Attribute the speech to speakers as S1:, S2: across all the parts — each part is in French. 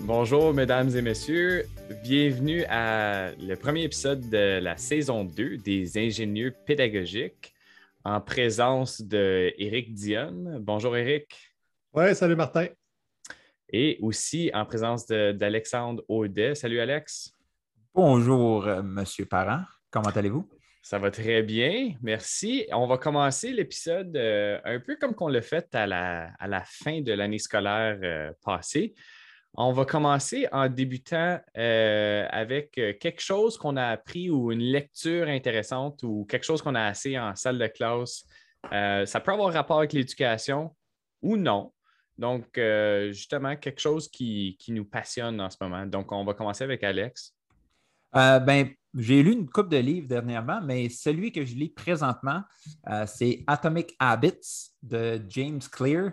S1: Bonjour, mesdames et messieurs. Bienvenue à le premier épisode de la saison 2 des ingénieux pédagogiques en présence de Éric Dionne. Bonjour, Éric.
S2: Oui, salut, Martin.
S1: Et aussi en présence d'Alexandre Audet. Salut, Alex.
S3: Bonjour, euh, Monsieur Parent. Comment allez-vous?
S1: Ça va très bien, merci. On va commencer l'épisode euh, un peu comme qu'on l'a fait à la, à la fin de l'année scolaire euh, passée. On va commencer en débutant euh, avec euh, quelque chose qu'on a appris ou une lecture intéressante ou quelque chose qu'on a assez en salle de classe. Euh, ça peut avoir rapport avec l'éducation ou non. Donc, justement, quelque chose qui, nous passionne en ce moment. Donc, on va commencer avec Alex.
S3: ben, j'ai lu une coupe de livres dernièrement, mais celui que je lis présentement, c'est Atomic Habits de James Clear.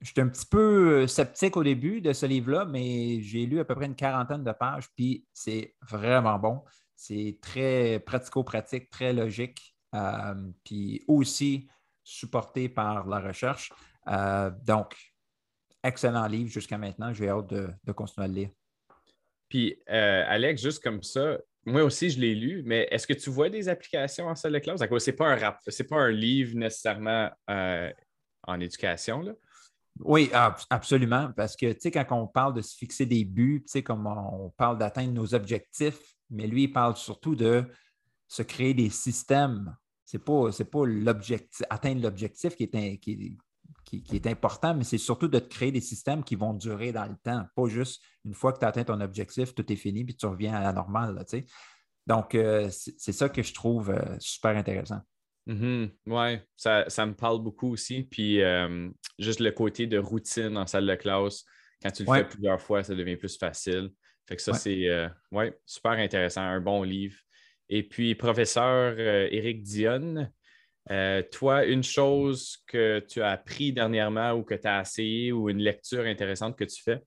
S3: J'étais un petit peu euh, sceptique au début de ce livre-là, mais j'ai lu à peu près une quarantaine de pages, puis c'est vraiment bon. C'est très pratico-pratique, très logique, euh, puis aussi supporté par la recherche. Euh, donc, excellent livre jusqu'à maintenant. J'ai hâte de, continuer à le lire.
S1: Puis, Alex, juste comme ça, moi aussi, je l'ai lu, mais est-ce que tu vois des applications en salle de classe? Ce n'est pas, un pas un livre nécessairement en éducation, là?
S3: Oui, absolument. Parce que, tu sais, quand on parle de se fixer des buts, tu sais, comme on parle d'atteindre nos objectifs, mais lui, il parle surtout de se créer des systèmes. Ce n'est pas, pas l'objectif, atteindre l'objectif qui est, qui, qui, est important, mais c'est surtout de te créer des systèmes qui vont durer dans le temps. Pas juste une fois que tu as atteint ton objectif, tout est fini, puis tu reviens à la normale. tu sais. Donc, euh, c'est ça que je trouve euh, super intéressant.
S1: Mm-hmm. Oui, ça, me parle beaucoup aussi. Puis euh, juste le côté de routine en salle de classe, quand tu le fais plusieurs fois, ça devient plus facile. Fait que ça, c'est euh, super intéressant, un bon livre. Et puis, professeur euh, Éric Dionne, toi, une chose que tu as appris dernièrement ou que tu as essayé ou une lecture intéressante que tu fais?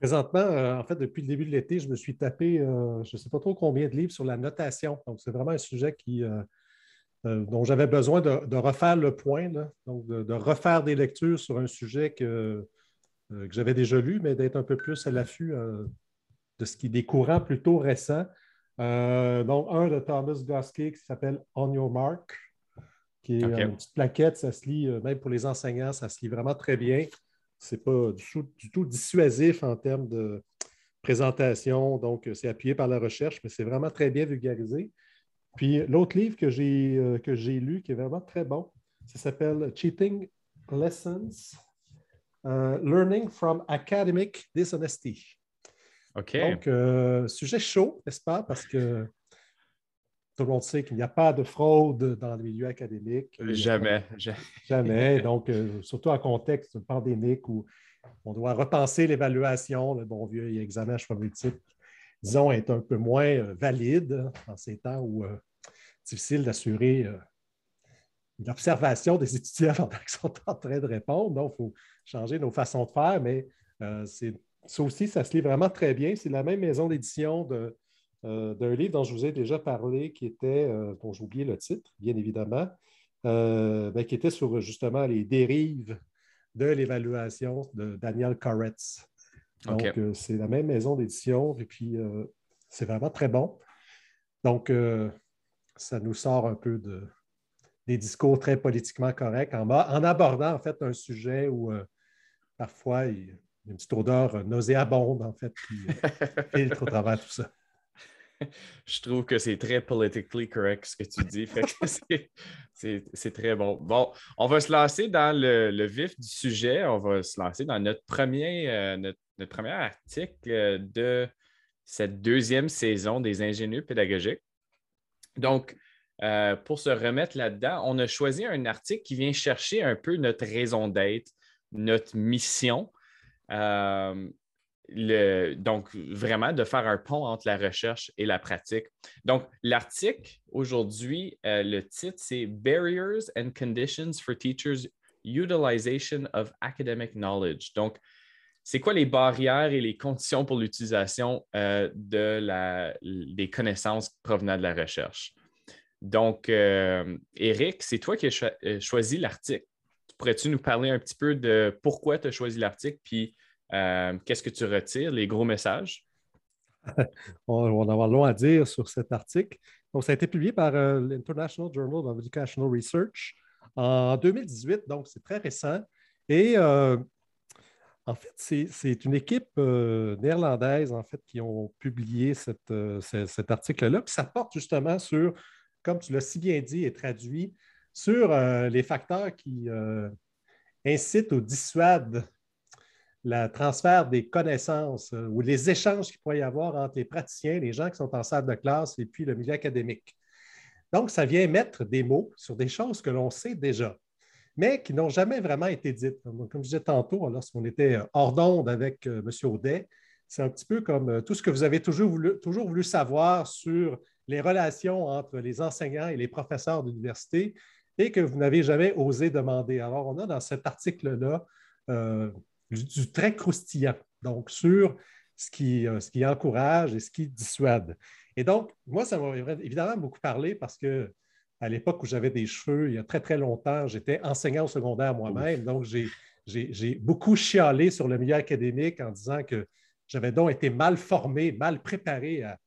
S2: Présentement, en fait, depuis le début de l'été, je me suis tapé, je ne sais pas trop combien de livres sur la notation. Donc, c'est vraiment un sujet qui, euh, dont j'avais besoin de, refaire le point, donc de, refaire des lectures sur un sujet que, euh, que j'avais déjà lu, mais d'être un peu plus à l'affût euh, de ce qui est des courants plutôt récents. donc, un de Thomas Goskey qui s'appelle On Your Mark, qui est une petite plaquette, ça se lit, même pour les enseignants, ça se lit vraiment très bien. Ce n'est pas du tout, du tout, dissuasif en termes de présentation, donc c'est appuyé par la recherche, mais c'est vraiment très bien vulgarisé. Puis l'autre livre que j'ai, euh, que j'ai lu, qui est vraiment très bon, ça s'appelle Cheating Lessons, euh, Learning from Academic Dishonesty.
S1: OK.
S2: Donc, euh, sujet chaud, n'est-ce pas? Parce que tout le monde sait qu'il n'y a pas de fraude dans le milieu académique.
S1: Jamais.
S2: Jamais. Donc, surtout en contexte pandémique où on doit repenser l'évaluation, le bon vieux examen à cheval multiple disons, est un peu moins euh, valide en ces temps où euh, difficile d'assurer euh, l'observation des étudiants pendant qu'ils sont en train de répondre. Donc, il faut changer nos façons de faire, mais ça aussi, ça se lit vraiment très bien. C'est la même maison d'édition d'un livre dont je vous ai déjà parlé, qui était, dont j'ai oublié le titre, bien évidemment, ben, qui était sur justement les dérives de l'évaluation de Daniel Koretz. Donc, euh, c'est la même maison d'édition et puis euh, c'est vraiment très bon. Donc, euh, ça nous sort un peu de, des discours très politiquement corrects en, en abordant en fait un sujet où parfois il y a une petite odeur nauséabonde en fait qui filtre au travers tout ça.
S1: Je trouve que c'est très politically correct ce que tu dis. c'est très bon. Bon, on va se lancer dans le, vif du sujet. On va se lancer dans notre premier, euh, notre, premier article de cette deuxième saison des ingénieurs pédagogiques. Donc, euh, pour se remettre là-dedans, on a choisi un article qui vient chercher un peu notre raison d'être, notre mission. Euh, donc, vraiment de faire un pont entre la recherche et la pratique. Donc, l'article aujourd'hui, euh, le titre, c'est Barriers and Conditions for Teachers Utilization of Academic Knowledge. Donc, c'est quoi les barrières et les conditions pour l'utilisation euh, de la, des connaissances provenant de la recherche? Donc, euh, Eric, c'est toi qui as choisi l'article. Pourrais-tu nous parler un petit peu de pourquoi tu as choisi l'article, puis euh, qu'est-ce que tu retires, les gros messages?
S2: on, va avoir long à dire sur cet article. Donc, ça a été publié par euh, l'International Journal of Educational Research en 2018, donc c'est très récent. Et euh, en fait, c'est une équipe néerlandaise en fait, qui ont publié cet article-là. ça porte justement sur, comme tu l'as si bien dit et traduit, sur les facteurs qui incitent ou dissuadent le transfert des connaissances euh, ou les échanges qu'il pourrait y avoir entre les praticiens, les gens qui sont en salle de classe et puis le milieu académique. Donc, ça vient mettre des mots sur des choses que l'on sait déjà, mais qui n'ont jamais vraiment été dites. Comme je disais tantôt, lorsqu'on était hors d'onde avec euh, M. Audet, c'est un petit peu comme euh, tout ce que vous avez toujours voulu, savoir sur les relations entre les enseignants et les professeurs d'université et que vous n'avez jamais osé demander. Alors, on a dans cet article-là du, très croustillant, donc sur ce qui, euh, ce qui encourage et ce qui dissuade. Et donc, moi, ça m'a évidemment beaucoup parlé parce que à l'époque où j'avais des cheveux, il y a très, très longtemps, j'étais enseignant au secondaire moi-même. Donc, j'ai beaucoup chialé sur le milieu académique en disant que j'avais donc été mal formé, mal préparé à,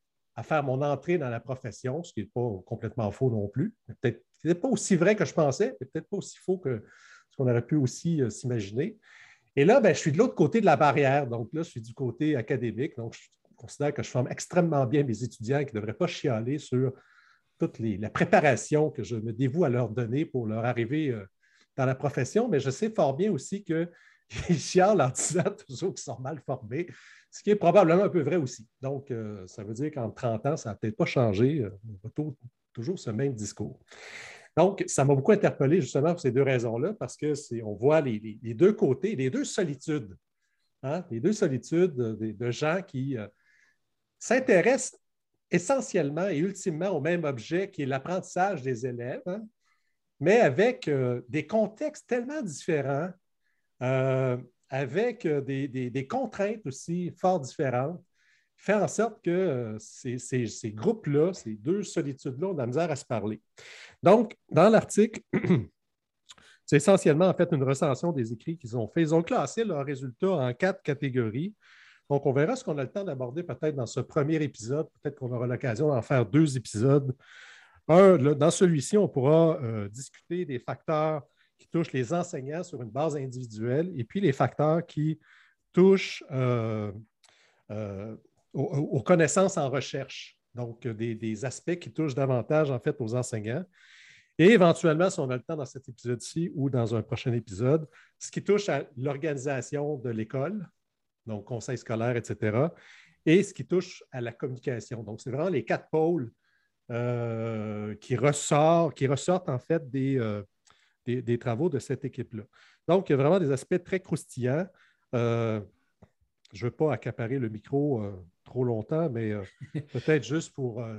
S2: faire mon entrée dans la profession, ce qui n'est pas complètement faux non plus. Peut-être pas aussi vrai que je pensais, mais peut-être pas aussi faux que ce qu'on aurait pu aussi euh, s'imaginer. Et là, ben, je suis de l'autre côté de la barrière. Donc là, je suis du côté académique. Donc, je considère que je forme extrêmement bien mes étudiants qui ne devraient pas chialer sur toute la préparation que je me dévoue à leur donner pour leur arrivée euh, dans la profession. Mais je sais fort bien aussi qu'ils chialent en disant toujours qu'ils sont mal formés, ce qui est probablement un peu vrai aussi. Donc, euh, ça veut dire qu'en 30 ans, ça n'a peut-être pas changé. Euh, on va toujours ce même discours. Donc, ça m'a beaucoup interpellé justement pour ces deux raisons-là, parce qu'on voit les, deux côtés, les deux solitudes, hein, les deux solitudes de, gens qui s'intéressent essentiellement et ultimement au même objet qui est l'apprentissage des élèves, hein, mais avec euh, des contextes tellement différents, euh, avec des, contraintes aussi fort différentes fait en sorte que euh, ces, groupes-là, ces deux solitudes-là, ont de la misère à se parler. Donc, dans l'article, c'est essentiellement en fait une recension des écrits qu'ils ont fait. Ils ont classé leurs résultats en quatre catégories. Donc, on verra ce qu'on a le temps d'aborder peut-être dans ce premier épisode. Peut-être qu'on aura l'occasion d'en faire deux épisodes. Un, dans celui-ci, on pourra euh, discuter des facteurs qui touchent les enseignants sur une base individuelle et puis les facteurs qui touchent euh, aux, connaissances en recherche, donc euh, des, aspects qui touchent davantage en fait aux enseignants. Et éventuellement, si on a le temps dans cet épisode-ci ou dans un prochain épisode, ce qui touche à l'organisation de l'école, donc conseil scolaire, etc., et ce qui touche à la communication. Donc, c'est vraiment les quatre pôles euh, qui, ressortent, qui ressortent en fait euh, des, des, travaux de cette équipe-là. Donc, il y a vraiment des aspects très croustillants. je ne veux pas accaparer le micro trop longtemps, mais euh, peut-être juste pour euh,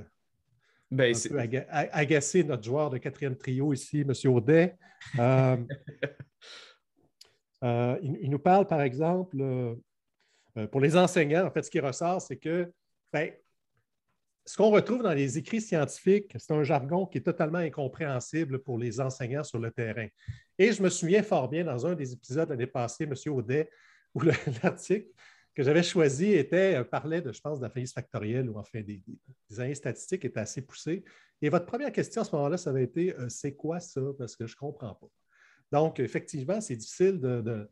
S2: ben, agacer notre joueur de quatrième trio ici, M. Audet. Euh, il, nous parle, par exemple, pour les enseignants, en fait, ce qui ressort, c'est que ben, ce qu'on retrouve dans les écrits scientifiques, c'est un jargon qui est totalement incompréhensible pour les enseignants sur le terrain. Et je me souviens fort bien dans un des épisodes l'année passée, M. Audet, où l'article que j'avais choisi était, euh, parlait de, je pense, de la faillite factorielle ou enfin des, des, années statistiques étaient assez poussées. Et votre première question à ce moment-là, ça avait été euh, c'est quoi ça? Parce que je ne comprends pas. Donc, effectivement, c'est difficile de,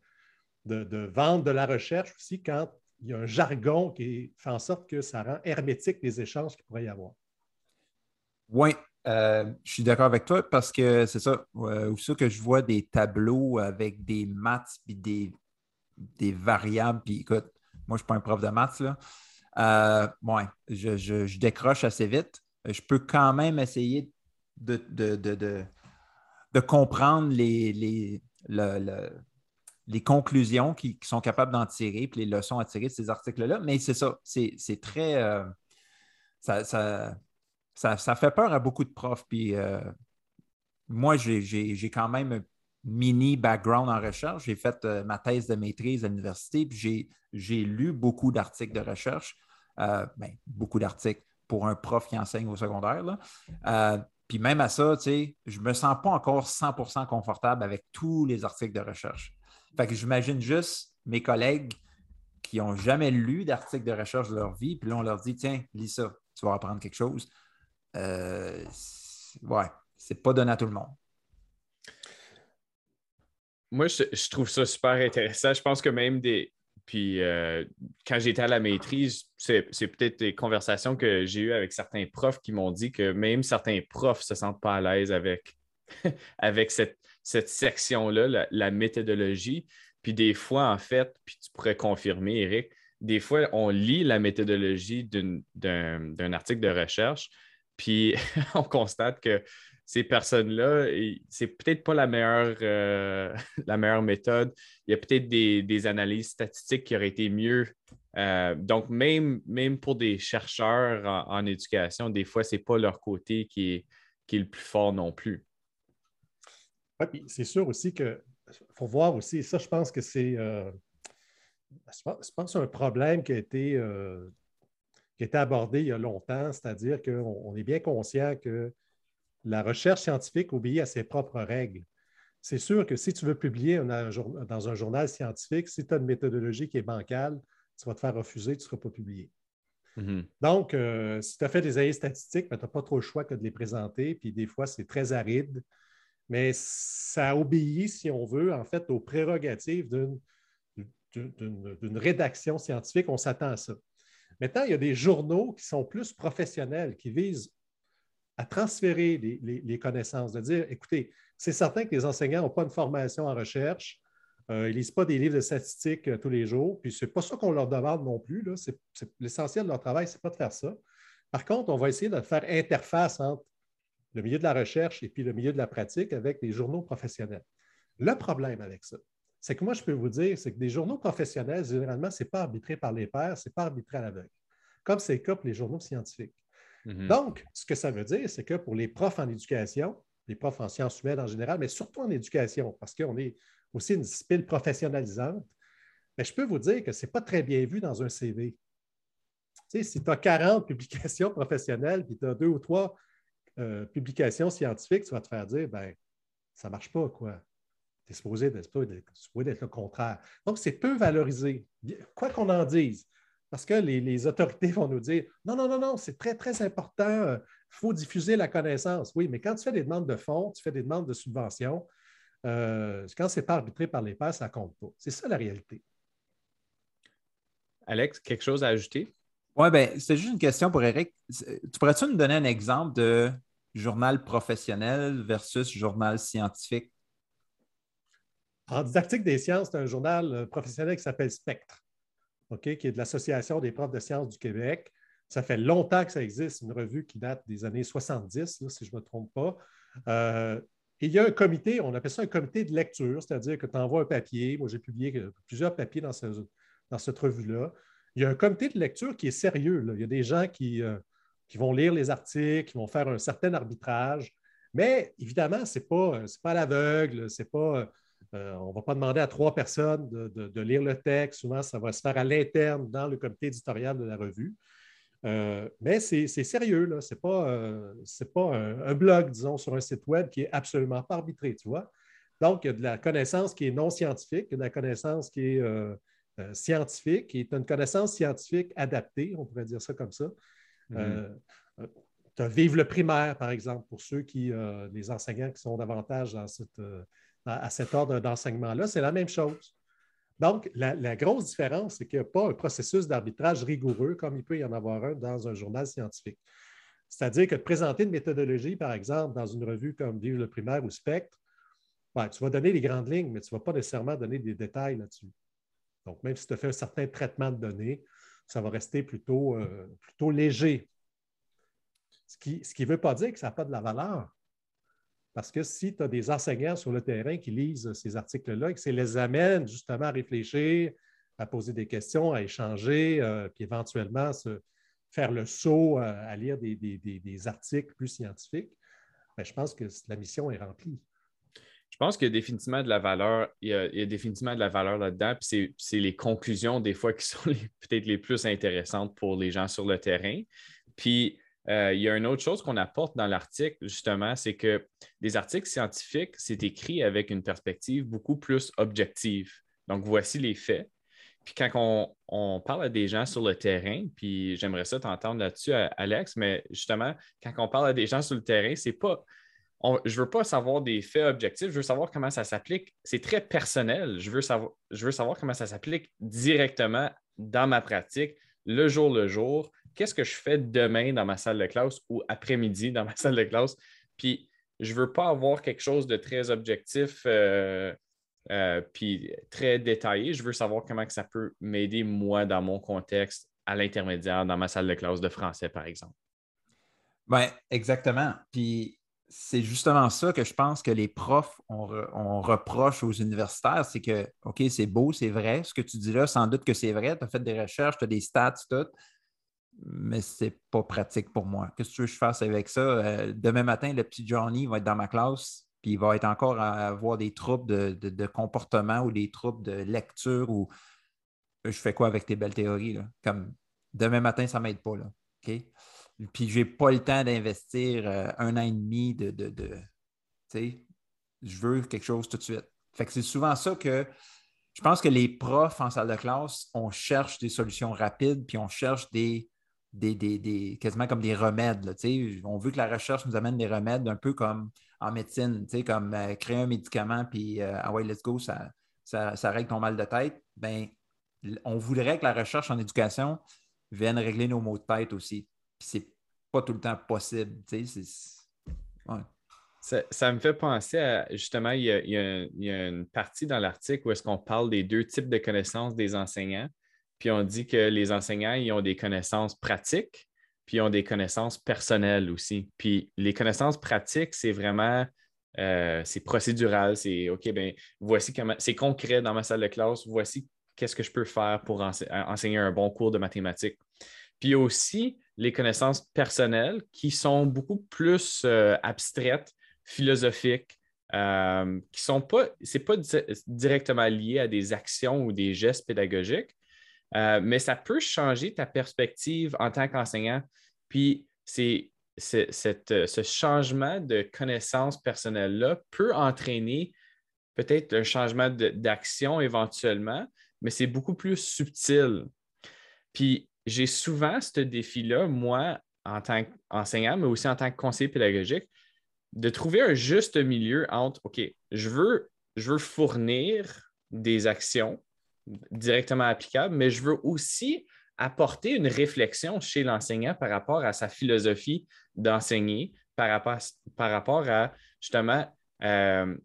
S2: vendre de la recherche aussi quand il y a un jargon qui fait en sorte que ça rend hermétique les échanges qu'il pourrait y avoir.
S3: Oui, euh, je suis d'accord avec toi parce que c'est ça. Euh, ça que je vois des tableaux avec des maths puis des, des variables. Puis écoute, moi, je ne suis pas un prof de maths. Là. Euh, je, décroche assez vite. Je peux quand même essayer de, de, comprendre les, les conclusions qui, sont capables d'en tirer, puis les leçons à tirer de ces articles-là. Mais c'est ça, c'est très. Euh, ça, fait peur à beaucoup de profs. Puis euh, moi, j'ai quand même un mini background en recherche. J'ai fait euh, ma thèse de maîtrise à l'université, puis j'ai lu beaucoup d'articles de recherche. Ben, beaucoup d'articles pour un prof qui enseigne au secondaire. puis même à ça, je ne me sens pas encore 100% confortable avec tous les articles de recherche. Fait que j'imagine juste mes collègues qui n'ont jamais lu d'articles de recherche de leur vie, puis là, on leur dit Tiens, lis ça, tu vas apprendre quelque chose. Euh, ouais, c'est pas donné à tout le monde.
S1: Moi, je, trouve ça super intéressant. Je pense que même des. Puis euh, quand j'étais à la maîtrise, c'est peut-être des conversations que j'ai eues avec certains profs qui m'ont dit que même certains profs ne se sentent pas à l'aise avec, avec cette, cette section-là, la, méthodologie. Puis des fois, en fait, puis tu pourrais confirmer, Eric, des fois, on lit la méthodologie d'un article de recherche, puis on constate que ces personnes-là, c'est peut-être pas la meilleure, euh, la meilleure méthode. Il y a peut-être des, analyses statistiques qui auraient été mieux. Euh, donc, même, pour des chercheurs en, éducation, des fois, ce n'est pas leur côté qui est le plus fort non plus
S2: c'est sûr aussi qu'il faut voir aussi, ça, je pense que c'est euh, je pense, un problème qui a été, euh, qui a été abordé il y a longtemps, c'est-à-dire qu'on est bien conscient que la recherche scientifique obéit à ses propres règles. C'est sûr que si tu veux publier dans un journal scientifique, si tu as une méthodologie qui est bancale, tu vas te faire refuser, tu ne seras pas publié. Mm-hmm. Donc, euh, si tu as fait des analyses statistiques, ben, tu n'as pas trop le choix que de les présenter, puis des fois, c'est très aride mais ça obéit, si on veut, en fait, aux prérogatives d'une rédaction scientifique. On s'attend à ça. Maintenant, il y a des journaux qui sont plus professionnels, qui visent à transférer les, connaissances, de dire, écoutez, c'est certain que les enseignants n'ont pas une formation en recherche, euh, ils ne lisent pas des livres de statistiques euh, tous les jours, puis ce n'est pas ça qu'on leur demande non plus. L'essentiel de leur travail, ce n'est pas de faire ça. Par contre, on va essayer de faire interface entre le milieu de la recherche et puis le milieu de la pratique avec des journaux professionnels. Le problème avec ça, c'est que moi, je peux vous dire, c'est que des journaux professionnels, généralement, ce n'est pas arbitré par les pairs, ce n'est pas arbitré à l'aveugle, comme c'est le cas pour les journaux scientifiques. Mhm. Donc, ce que ça veut dire, c'est que pour les profs en éducation, les profs en sciences humaines en général, mais surtout en éducation, parce qu'on est aussi une discipline professionnalisante, mais je peux vous dire que ce n'est pas très bien vu dans un CV. Tu sais, si tu as 40 publications professionnelles, puis tu as deux ou trois euh, publication scientifique, tu vas te faire dire, ben, ça ne marche pas, quoi. Tu es supposé d'être le contraire. Donc, c'est peu valorisé, quoi qu'on en dise. Parce que les, autorités vont nous dire non, non, non, non, c'est très, très important, il faut diffuser la connaissance. Oui, mais quand tu fais des demandes de fonds, tu fais des demandes de subventions, euh, quand ce n'est pas arbitré par les pairs, ça ne compte pas. C'est ça la réalité.
S1: Alex, quelque chose à ajouter?
S3: Oui, bien, c'est juste une question pour Eric. Tu pourrais-tu nous donner un exemple de journal professionnel versus journal scientifique?
S2: En didactique des sciences, c'est un journal euh, professionnel qui s'appelle Spectre, qui est de l'Association des profs de sciences du Québec. Ça fait longtemps que ça existe, une revue qui date des années 70, si je ne me trompe pas. Euh, il y a un comité, on appelle ça un comité de lecture, c'est-à-dire que tu envoies un papier. Moi, j'ai publié plusieurs papiers dans, dans cette revue-là. Il y a un comité de lecture qui est sérieux. Il y a des gens qui, euh, qui vont lire les articles, qui vont faire un certain arbitrage. Mais évidemment, ce n'est pas, pas à l'aveugle, pas. Euh, on ne va pas demander à trois personnes de, lire le texte. Souvent, ça va se faire à l'interne dans le comité éditorial de la revue. Euh, mais c'est sérieux, ce n'est pas, euh, pas un, blog, disons, sur un site web qui est absolument pas arbitré, tu vois. Donc, il y a de la connaissance qui est non scientifique, de la connaissance qui est scientifique, qui est une connaissance scientifique adaptée, on pourrait dire ça comme ça. Euh, euh, tu as Vive le primaire, par exemple, pour ceux qui, euh, les enseignants qui sont davantage à cet ordre d'enseignement-là, c'est la même chose. Donc, la, grosse différence, c'est qu'il n'y a pas un processus d'arbitrage rigoureux comme il peut y en avoir un dans un journal scientifique. C'est-à-dire que de présenter une méthodologie, par exemple, dans une revue comme Vive le primaire ou Spectre, tu vas donner les grandes lignes, mais tu ne vas pas nécessairement donner des détails là-dessus. Donc, même si tu as fait un certain traitement de données, ça va rester plutôt, euh, léger. Ce qui ne veut pas dire que ça n'a pas de la valeur. Parce que si tu as des enseignants sur le terrain qui lisent ces articles-là et que ça les amène justement à réfléchir, à poser des questions, à échanger, euh, puis éventuellement se, faire le saut euh, à, lire des, articles plus scientifiques, ben, je pense que la mission est remplie.
S1: Je pense qu'il y a définitivement de la valeur, il y a, définitivement de la valeur là-dedans, puis c'est les conclusions des fois qui sont peut-être les plus intéressantes pour les gens sur le terrain. Puis euh, il y a une autre chose qu'on apporte dans l'article, justement, c'est que des articles scientifiques, c'est écrit avec une perspective beaucoup plus objective. Donc, voici les faits. Puis quand on, parle à des gens sur le terrain, puis j'aimerais ça t'entendre là-dessus, Alex, mais justement, quand on parle à des gens sur le terrain, c'est pas je ne veux pas savoir des faits objectifs, je veux savoir comment ça s'applique. C'est très personnel. Je veux, savoir, je veux savoir comment ça s'applique directement dans ma pratique, le jour le jour. Qu'est-ce que je fais demain dans ma salle de classe ou après-midi dans ma salle de classe? Puis, je ne veux pas avoir quelque chose de très objectif euh, euh, puis très détaillé. Je veux savoir comment que ça peut m'aider, moi, dans mon contexte, à l'intermédiaire, dans ma salle de classe de français, par exemple.
S3: Oui, exactement. Puis c'est justement ça que je pense que les profs, on, reproche aux universitaires, c'est que, OK, c'est beau, c'est vrai, ce que tu dis là, sans doute que c'est vrai, tu as fait des recherches, tu as des stats, tout, mais c'est pas pratique pour moi. Qu'est-ce que tu veux que je fasse avec ça? Euh, demain matin, le petit Johnny va être dans ma classe, puis il va être encore à avoir des troubles de, comportement ou des troubles de lecture ou je fais quoi avec tes belles théories? Comme demain matin, ça m'aide pas. Là. OK? Puis je n'ai pas le temps d'investir euh, un an et demi de. de, tu sais, je veux quelque chose tout de suite. Fait que c'est souvent ça que je pense que les profs en salle de classe, on cherche des solutions rapides, puis on cherche des, des, des, quasiment comme des remèdes. Là, on veut que la recherche nous amène des remèdes un peu comme en médecine, comme euh, créer un médicament, puis euh, ah ouais, let's go, ça, ça, ça, règle ton mal de tête. Ben, on voudrait que la recherche en éducation vienne régler nos maux de tête aussi. Puis c'est pas tout le temps possible.
S1: Ça, me fait penser à justement, il y a, une partie dans l'article où est-ce qu'on parle des deux types de connaissances des enseignants. Puis on dit que les enseignants, ils ont des connaissances pratiques, puis ils ont des connaissances personnelles aussi. Puis les connaissances pratiques, c'est vraiment euh, c'est procédural, c'est OK, ben voici comment c'est concret dans ma salle de classe, voici qu'est-ce que je peux faire pour enseigner un bon cours de mathématiques. Puis aussi les connaissances personnelles qui sont beaucoup plus euh, abstraites, philosophiques, euh, qui sont pas, c'est pas directement lié à des actions ou des gestes pédagogiques, euh, mais ça peut changer ta perspective en tant qu'enseignant. Puis c'est, ce changement de connaissances personnelles-là peut entraîner peut-être un changement d'action éventuellement, mais c'est beaucoup plus subtil. Puis j'ai souvent ce défi-là, moi, en tant qu'enseignant, mais aussi en tant que conseiller pédagogique, de trouver un juste milieu entre, OK, je veux, je veux fournir des actions directement applicables, mais je veux aussi apporter une réflexion chez l'enseignant par rapport à sa philosophie d'enseigner, par rapport, à justement euh,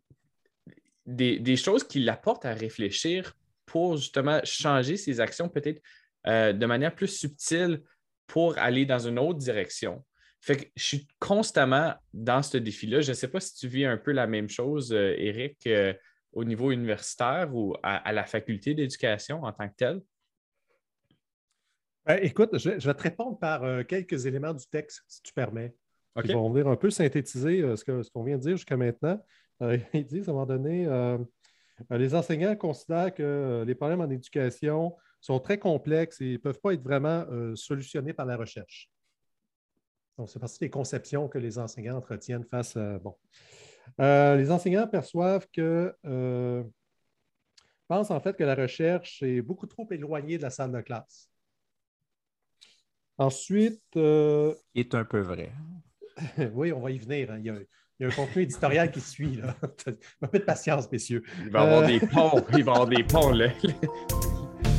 S1: des, choses qui l'apportent à réfléchir pour justement changer ses actions peut-être euh, de manière plus subtile pour aller dans une autre direction. Fait que je suis constamment dans ce défi-là. Je ne sais pas si tu vis un peu la même chose, euh, Eric, euh, au niveau universitaire ou à, la faculté d'éducation en tant que tel.
S2: Ben, écoute, je, vais te répondre par quelques éléments du texte, si tu permets. Okay. Ils vont venir un peu synthétiser ce qu'on vient de dire jusqu'à maintenant. ils disent à un moment donné, les enseignants considèrent que les problèmes en éducation sont très complexes et ne peuvent pas être vraiment euh, solutionnés par la recherche. Donc, c'est partie des conceptions que les enseignants entretiennent face à. Bon. Euh, les enseignants perçoivent que. Euh, pensent en fait que la recherche est beaucoup trop éloignée de la salle de classe. Ensuite.
S3: Il est un peu vrai.
S2: oui, on va y venir. Hein. Il, y Il y a un contenu éditorial qui suit. Là. un peu de patience, messieurs.
S1: Il va y avoir des ponts. Il va y avoir des ponts. Là.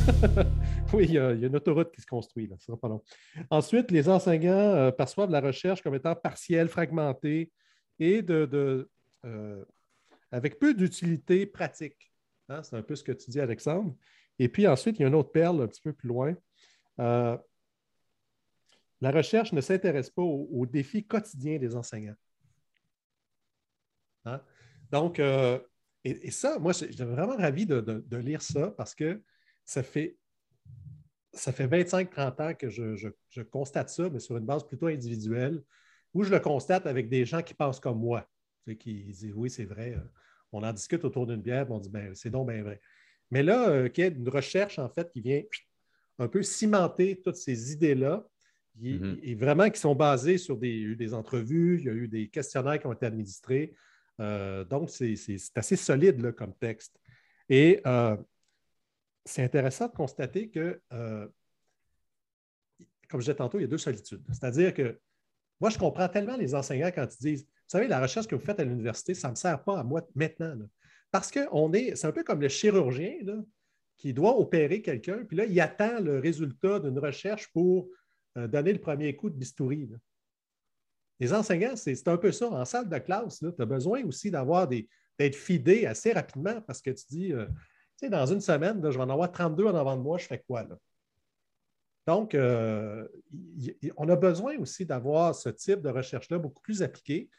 S2: oui, il y, a, une autoroute qui se construit. Là. pas long. Ensuite, les enseignants perçoivent la recherche comme étant partielle, fragmentée et de, avec peu d'utilité pratique. Hein, c'est un peu ce que tu dis, Alexandre. Et puis ensuite, il y a une autre perle un petit peu plus loin. Euh, la recherche ne s'intéresse pas aux, défis quotidiens des enseignants. Hein? Donc, euh, et, ça, moi, j'ai vraiment ravi de, lire ça parce que ça fait, ça fait 25-30 ans que je, constate ça, mais sur une base plutôt individuelle, où je le constate avec des gens qui pensent comme moi, qui disent oui, c'est vrai, euh, on en discute autour d'une bière, on dit ben, c'est donc bien vrai. Mais là, euh, il y a une recherche, en fait, qui vient un peu cimenter toutes ces idées-là, mm-hmm. et vraiment qui sont basées sur des, des entrevues, il y a eu des questionnaires qui ont été administrés. Euh, donc, c'est assez solide comme texte. Et euh, c'est intéressant de constater que, comme je disais tantôt, il y a deux solitudes. C'est-à-dire que moi, je comprends tellement les enseignants quand ils disent vous savez, la recherche que vous faites à l'université, ça ne me sert pas à moi maintenant. Parce que est, c'est un peu comme le chirurgien qui doit opérer quelqu'un, puis là, il attend le résultat d'une recherche pour euh, donner le premier coup de bistouri. Les enseignants, c'est, un peu ça. En salle de classe, tu as besoin aussi d'avoir d'être fidé assez rapidement parce que tu dis, euh, dans une semaine, je vais en avoir 32 en avant de moi, je fais quoi là? Donc, euh, on a besoin aussi d'avoir ce type de recherche-là beaucoup plus appliqué.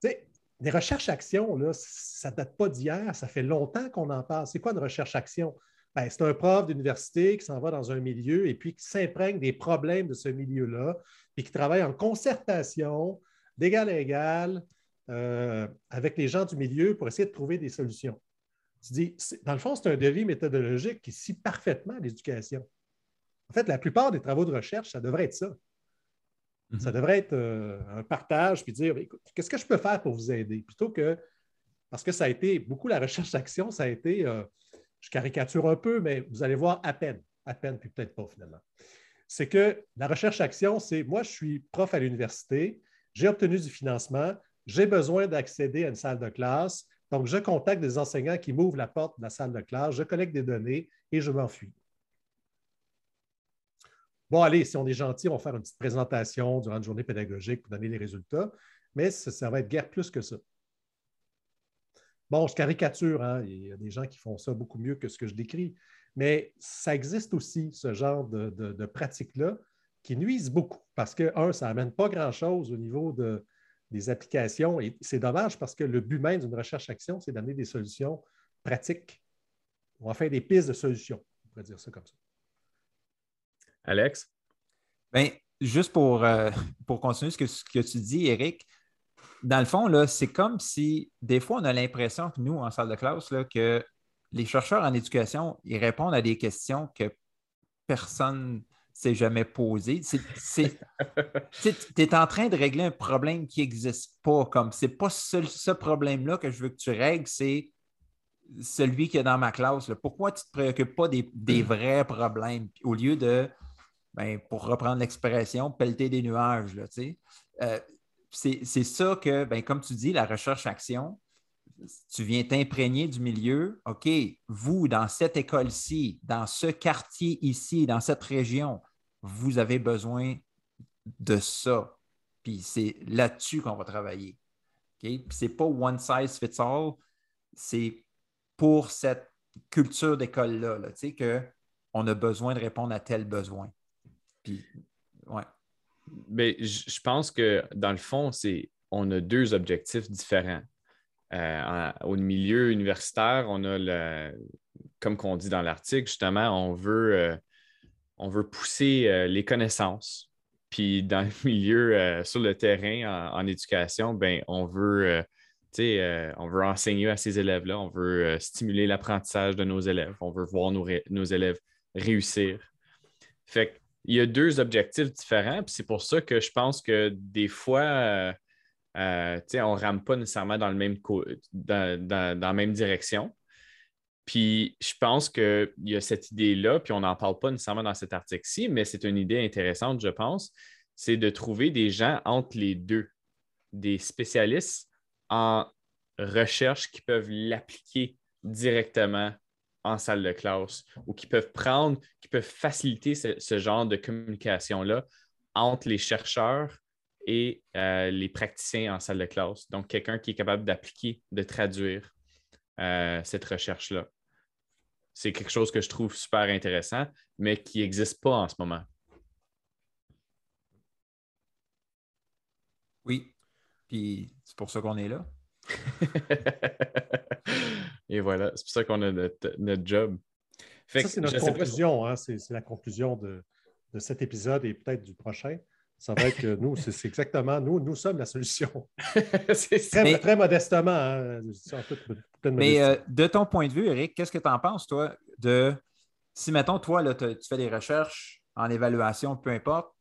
S2: Tu sais, les recherches-actions, ça ne date pas d'hier, ça fait longtemps qu'on en parle. C'est quoi une recherche-action? Ben, c'est un prof d'université qui s'en va dans un milieu et puis qui s'imprègne des problèmes de ce milieu-là, puis qui travaille en concertation, d'égal à égal, euh, avec les gens du milieu pour essayer de trouver des solutions. Tu dis, dans le fond, c'est un devis méthodologique qui scie parfaitement l'éducation. En fait, la plupart des travaux de recherche, ça devrait être ça. Ça mhm. devrait être euh, un partage, puis dire, écoute, qu'est-ce que je peux faire pour vous aider? Plutôt que, parce que ça a été, beaucoup la recherche d'action, ça a été, euh, je caricature un peu, mais vous allez voir à peine, à peine, puis peut-être pas finalement. C'est que la recherche-action, c'est, moi, je suis prof à l'université, j'ai obtenu du financement, j'ai besoin d'accéder à une salle de classe, donc je contacte des enseignants qui m'ouvrent la porte de la salle de classe, je collecte des données et je m'enfuis. Bon, allez, si on est gentil, on va faire une petite présentation durant une journée pédagogique pour donner les résultats, mais ça, va être guère plus que ça. Bon, je caricature, hein, il y a des gens qui font ça beaucoup mieux que ce que je décris, mais ça existe aussi, ce genre de, de, pratiques-là, qui nuisent beaucoup parce que, un, ça n'amène pas grand-chose au niveau des applications et c'est dommage parce que le but même d'une recherche-action, c'est d'amener des solutions pratiques. On va faire des pistes de solutions, on pourrait dire ça comme ça.
S1: Alex?
S3: Bien, juste pour, euh, pour continuer ce que, ce que tu dis, Eric, dans le fond, là, c'est comme si des fois, on a l'impression que nous, en salle de classe, là, que les chercheurs en éducation, ils répondent à des questions que personne ne s'est jamais posées. tu es en train de régler un problème qui n'existe pas. Comme c'est pas ce, ce problème-là que je veux que tu règles, c'est celui qui est dans ma classe. Pourquoi tu ne te préoccupes pas des, des vrais problèmes? Au lieu de ben, pour reprendre l'expression, pelleter des nuages. Là, euh, c'est, ça que, ben, comme tu dis, la recherche-action, tu viens t'imprégner du milieu. OK, vous, dans cette école-ci, dans ce quartier ici, dans cette région, vous avez besoin de ça. Puis c'est là-dessus qu'on va travailler. Puis c'est pas one size fits all, c'est pour cette culture d'école-là, là, qu'on a besoin de répondre à tel besoin. Puis, ouais.
S1: Mais je pense que dans le fond, c'est on a deux objectifs différents. Euh, au milieu universitaire, on a le, comme qu'on dit dans l'article, justement, on veut, euh, on veut pousser euh, les connaissances. Puis dans le milieu, sur le terrain, en, éducation, ben, on veut, on veut enseigner à ces élèves-là, on veut stimuler l'apprentissage de nos élèves, on veut voir nos, nos élèves réussir. Fait il y a deux objectifs différents. Puis c'est pour ça que je pense que des fois, euh, on ne rame pas nécessairement dans, même dans, la même direction. Puis je pense qu'il y a cette idée-là, puis on n'en parle pas nécessairement dans cet article-ci, mais c'est une idée intéressante, je pense, c'est de trouver des gens entre les deux, des spécialistes en recherche qui peuvent l'appliquer directement en salle de classe ou qui peuvent prendre, qui peuvent faciliter ce, genre de communication-là entre les chercheurs et euh, les praticiens en salle de classe. Donc, quelqu'un qui est capable d'appliquer, de traduire euh, cette recherche-là. C'est quelque chose que je trouve super intéressant, mais qui n'existe pas en ce moment.
S3: Oui, puis c'est pour ça qu'on est là.
S1: Et voilà, c'est pour ça qu'on a notre, job.
S2: ça, c'est notre conclusion. Hein, c'est la conclusion de, cet épisode et peut-être du prochain. Ça va être que nous, c'est exactement, nous, nous sommes la solution. très, très, modestement. Hein,
S3: mais euh, de ton point de vue, Eric, qu'est-ce que tu en penses, toi, de si, mettons, toi, là, tu fais des recherches en évaluation, peu importe,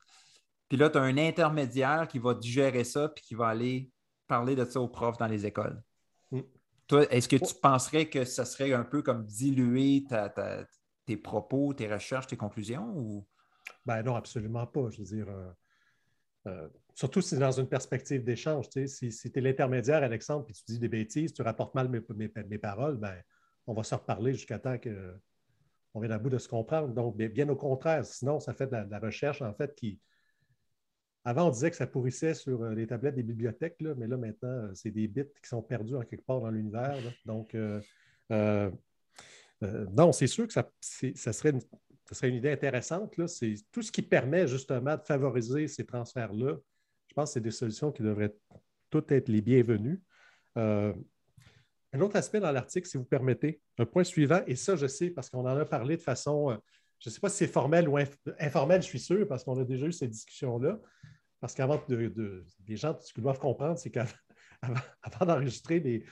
S3: puis là, tu as un intermédiaire qui va digérer ça puis qui va aller parler de ça aux profs dans les écoles? Mm. Toi, est-ce que tu penserais que ça serait un peu comme diluer tes propos, tes recherches, tes conclusions? Ou...
S2: Ben non, absolument pas. Je veux dire, euh, euh, surtout si c'est dans une perspective d'échange. si, tu es l'intermédiaire, Alexandre, puis tu dis des bêtises, tu rapportes mal mes, paroles, ben, on va se reparler jusqu'à temps qu'on vienne à bout de se comprendre. Donc, bien, au contraire, sinon, ça fait de la recherche, en fait, qui, avant, on disait que ça pourrissait sur euh, les tablettes des bibliothèques, mais là, maintenant, euh, c'est des bits qui sont perdus en quelque part dans l'univers. Donc, non, c'est sûr que ça, serait une, idée intéressante. C'est tout ce qui permet justement de favoriser ces transferts-là. Je pense que c'est des solutions qui devraient toutes être les bienvenues. un autre aspect dans l'article, si vous permettez, un point suivant, et ça, je sais parce qu'on en a parlé de façon je ne sais pas si c'est formel ou informel, je suis sûr, parce qu'on a déjà eu cette discussion-là. Parce qu'avant, de, les gens, ce qu'ils doivent comprendre, c'est qu'avant d'enregistrer les,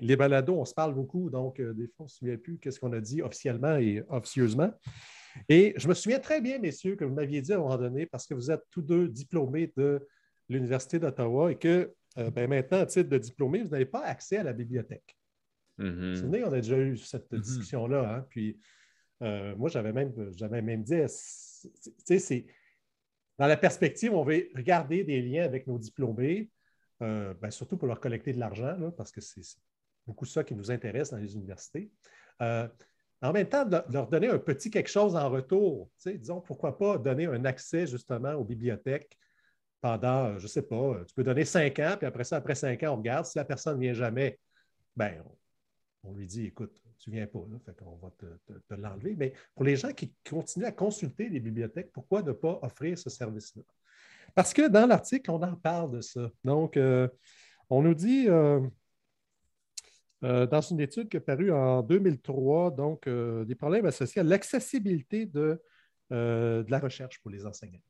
S2: les, balados, on se parle beaucoup. Donc, euh, des fois, on ne se souvient plus qu'est-ce qu'on a dit officiellement et officieusement. Et je me souviens très bien, messieurs, que vous m'aviez dit à un moment donné, parce que vous êtes tous deux diplômés de l'Université d'Ottawa et que euh, ben, maintenant, à titre de diplômé, vous n'avez pas accès à la bibliothèque. Mm-hmm. Vous vous souvenez, on a déjà eu cette mm-hmm. discussion-là. Hein? Puis, euh, moi, j'avais même, même dit, c'est dans la perspective, on veut regarder des liens avec nos diplômés, euh, ben, surtout pour leur collecter de l'argent, parce que c'est beaucoup ça qui nous intéresse dans les universités. Euh, en même temps, de leur donner un petit quelque chose en retour. Disons, pourquoi pas donner un accès justement aux bibliothèques pendant, je ne sais pas, tu peux donner cinq ans, puis après ça, après cinq ans, on regarde. Si la personne ne vient jamais, ben, on lui dit, écoute, tu ne viens pas, là, fait qu'on va te, l'enlever. Mais pour les gens qui continuent à consulter les bibliothèques, pourquoi ne pas offrir ce service-là? Parce que dans l'article, on en parle de ça. Donc, euh, on nous dit, euh, euh, dans une étude qui est parue en 2003, donc des problèmes associés à l'accessibilité de, de, la recherche pour les enseignants.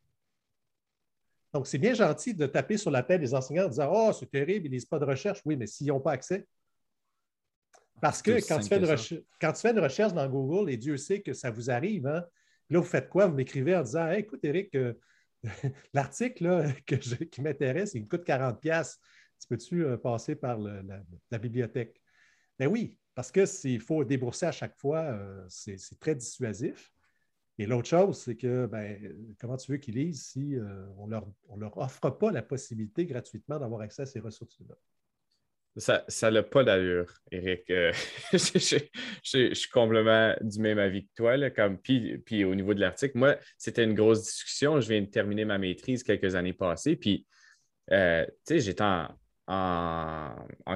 S2: Donc, c'est bien gentil de taper sur la tête des enseignants en disant Oh, c'est terrible, ils lisent pas de recherche. Oui, mais s'ils n'ont pas accès, parce que quand tu, fais une recherche dans Google, et Dieu sait que ça vous arrive, hein, là, vous faites quoi? Vous m'écrivez en disant Écoute, Eric, euh, l'article qui m'intéresse, il me coûte 40$. Tu peux-tu euh, passer par la, bibliothèque? Ben oui, parce que s'il faut débourser à chaque fois, euh, c'est très dissuasif. Et l'autre chose, c'est que ben, comment tu veux qu'ils lisent si on ne leur, on leur offre pas la possibilité gratuitement d'avoir accès à ces ressources-là?
S1: Ça n'a pas d'allure, Eric. Euh, je, suis complètement du même avis que toi. comme, puis, au niveau de l'article, moi, c'était une grosse discussion. Je viens de terminer ma maîtrise quelques années passées. Puis, euh, tu sais, j'étais en,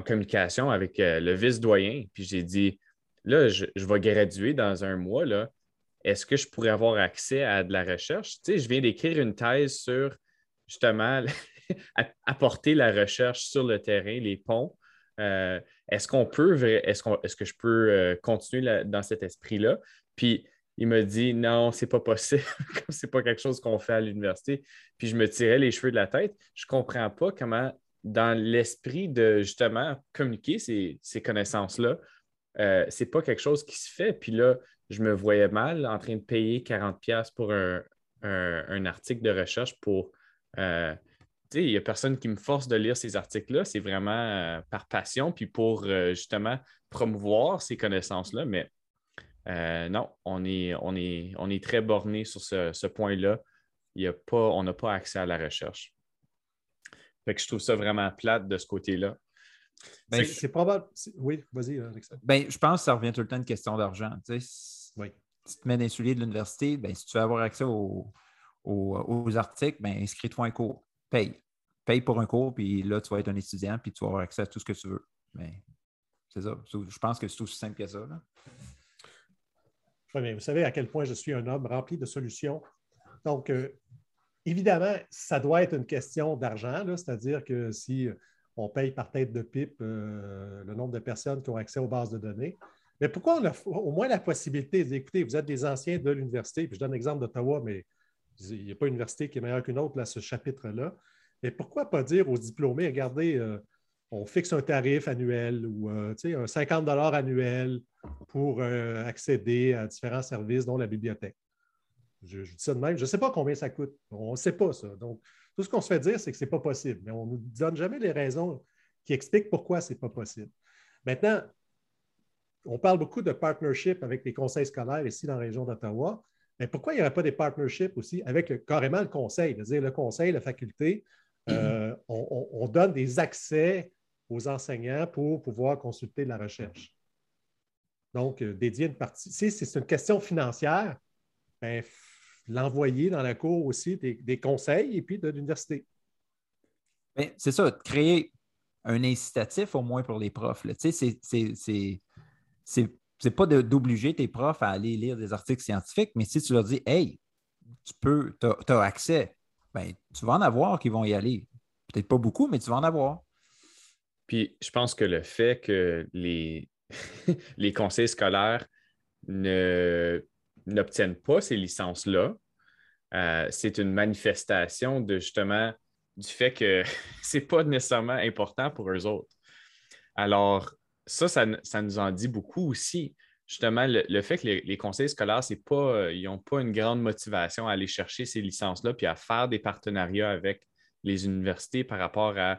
S1: communication avec euh, le vice-doyen. Puis, j'ai dit, là, je, vais graduer dans un mois. Là. Est-ce que je pourrais avoir accès à de la recherche? Tu sais, je viens d'écrire une thèse sur justement apporter la recherche sur le terrain, les ponts. Euh, est-ce qu'on peut, est-ce, que je peux euh, continuer dans cet esprit-là? Puis il m'a dit non, c'est pas possible, c'est pas quelque chose qu'on fait à l'université. Puis je me tirais les cheveux de la tête. Je comprends pas comment, dans l'esprit de justement communiquer ces, connaissances-là, euh, c'est pas quelque chose qui se fait. Puis là, je me voyais mal en train de payer 40$ pour un, article de recherche pour il n'y a personne qui me force de lire ces articles-là. C'est vraiment euh, par passion, puis pour euh, justement promouvoir ces connaissances-là. Mais euh, non, on est, on, est, on est très borné sur ce, point-là. Il a pas, on n'a pas accès à la recherche. Fait que je trouve ça vraiment plate de ce côté-là.
S2: Ben, c'est probable. Oui, vas-y, Alexandre.
S3: Ben, je pense que ça revient tout le temps à une question d'argent. Tu sais, oui. Si tu te mets dans de l'université, ben, si tu veux avoir accès aux, articles, ben, inscris-toi un cours. Paye. Paye pour un cours, puis là, tu vas être un étudiant, puis tu vas avoir accès à tout ce que tu veux. Mais ben, c'est ça. Je pense que c'est aussi simple que ça.
S2: Oui, vous savez à quel point je suis un homme rempli de solutions. Donc, euh, évidemment, ça doit être une question d'argent, c'est-à-dire que si on paye par tête de pipe euh, le nombre de personnes qui ont accès aux bases de données. Mais pourquoi on a au moins la possibilité d'écouter, vous êtes des anciens de l'université, puis je donne l'exemple d'Ottawa, mais il n'y a pas une université qui est meilleure qu'une autre à ce chapitre-là. Mais pourquoi pas dire aux diplômés, regardez, euh, on fixe un tarif annuel ou euh, un 50 annuel pour accéder à différents services, dont la bibliothèque. Je, je dis ça de même. Je ne sais pas combien ça coûte. On ne sait pas ça. Donc, tout ce qu'on se fait dire, c'est que ce n'est pas possible, mais on ne nous donne jamais les raisons qui expliquent pourquoi ce n'est pas possible. Maintenant, on parle beaucoup de partnership avec les conseils scolaires ici dans la région d'Ottawa, mais pourquoi il n'y aurait pas des partnerships aussi avec carrément le conseil, c'est-à-dire le conseil, la faculté, euh, on, donne des accès aux enseignants pour pouvoir consulter la recherche. Donc, euh, dédier une partie. Si c'est une question financière, ben, l'envoyer dans la cour aussi des, conseils et puis de l'université.
S3: C'est ça, créer un incitatif au moins pour les profs. Tu sais, c'est pas d'obliger tes profs à aller lire des articles scientifiques, mais si tu leur dis Hey, tu peux, tu as, accès, ben, tu vas en avoir qui vont y aller. Peut-être pas beaucoup, mais tu vas en avoir.
S1: Puis je pense que le fait que les, les conseils scolaires ne n'obtiennent pas ces licences-là, euh, c'est une manifestation de justement du fait que ce n'est pas nécessairement important pour eux autres. Alors, ça, ça, nous en dit beaucoup aussi. Justement, le, fait que les, conseils scolaires, pas, ils n'ont pas une grande motivation à aller chercher ces licences-là puis à faire des partenariats avec les universités par rapport à,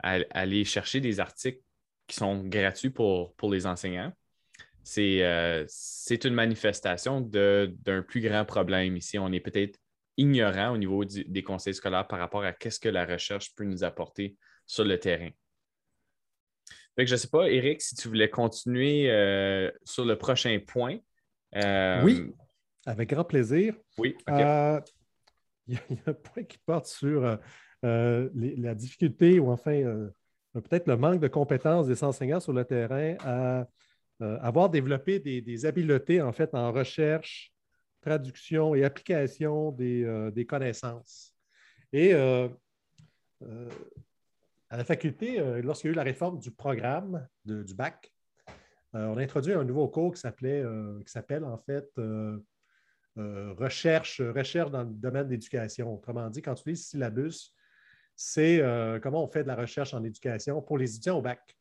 S1: aller chercher des articles qui sont gratuits pour les enseignants. Euh, c'est une manifestation d'un plus grand problème ici. On est peut-être ignorant au niveau des conseils scolaires par rapport à qu'est-ce que la recherche peut nous apporter sur le terrain. je ne sais pas, Eric, si tu voulais continuer euh, sur le prochain point.
S2: Euh, oui, avec grand plaisir.
S1: Oui.
S2: il, y a, un point qui porte sur la difficulté ou enfin peut-être le manque de compétences des enseignants sur le terrain à euh, avoir développé des, habiletés en fait en recherche, traduction et application des, euh, connaissances. Et euh, à la faculté, lorsqu'il y a eu la réforme du programme du bac, on a introduit un nouveau cours qui s'appelle en fait recherche, recherche dans le domaine de l'éducation. Autrement dit, quand tu lis syllabus, c'est comment on fait de la recherche en éducation pour les étudiants au bac.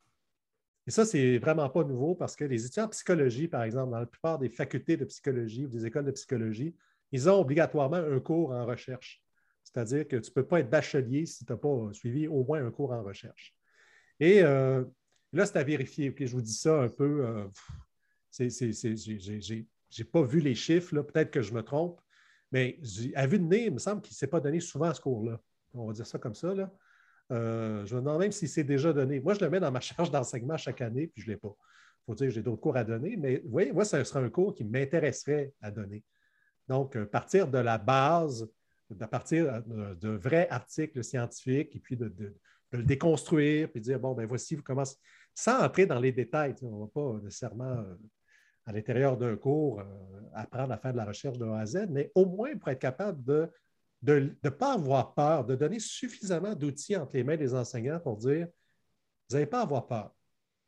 S2: Et ça, c'est vraiment pas nouveau parce que les étudiants en psychologie, par exemple, dans la plupart des facultés de psychologie ou des écoles de psychologie, ils ont obligatoirement un cours en recherche. C'est-à-dire que tu ne peux pas être bachelier si tu n'as pas suivi au moins un cours en recherche. Et euh, là, c'est à vérifier. je vous dis ça un peu. Euh, je n'ai pas vu les chiffres, peut-être que je me trompe, mais à vue de nez, il me semble qu'il ne s'est pas donné souvent ce cours-là. On va dire ça comme ça. Là. Euh, je me demande même si c'est déjà donné. Moi, je le mets dans ma charge d'enseignement chaque année, puis je ne l'ai pas. Il faut dire que j'ai d'autres cours à donner, mais oui, moi, ce serait un cours qui m'intéresserait à donner. Donc, euh, partir de la base, de partir euh, de, vrais articles scientifiques, et puis de, le déconstruire, puis dire, bon, ben voici comment, sans entrer dans les détails. On ne va pas nécessairement à l'intérieur d'un cours apprendre à faire de la recherche de A à Z, mais au moins pour être capable de de ne pas avoir peur, de donner suffisamment d'outils entre les mains des enseignants pour dire vous n'allez pas avoir peur.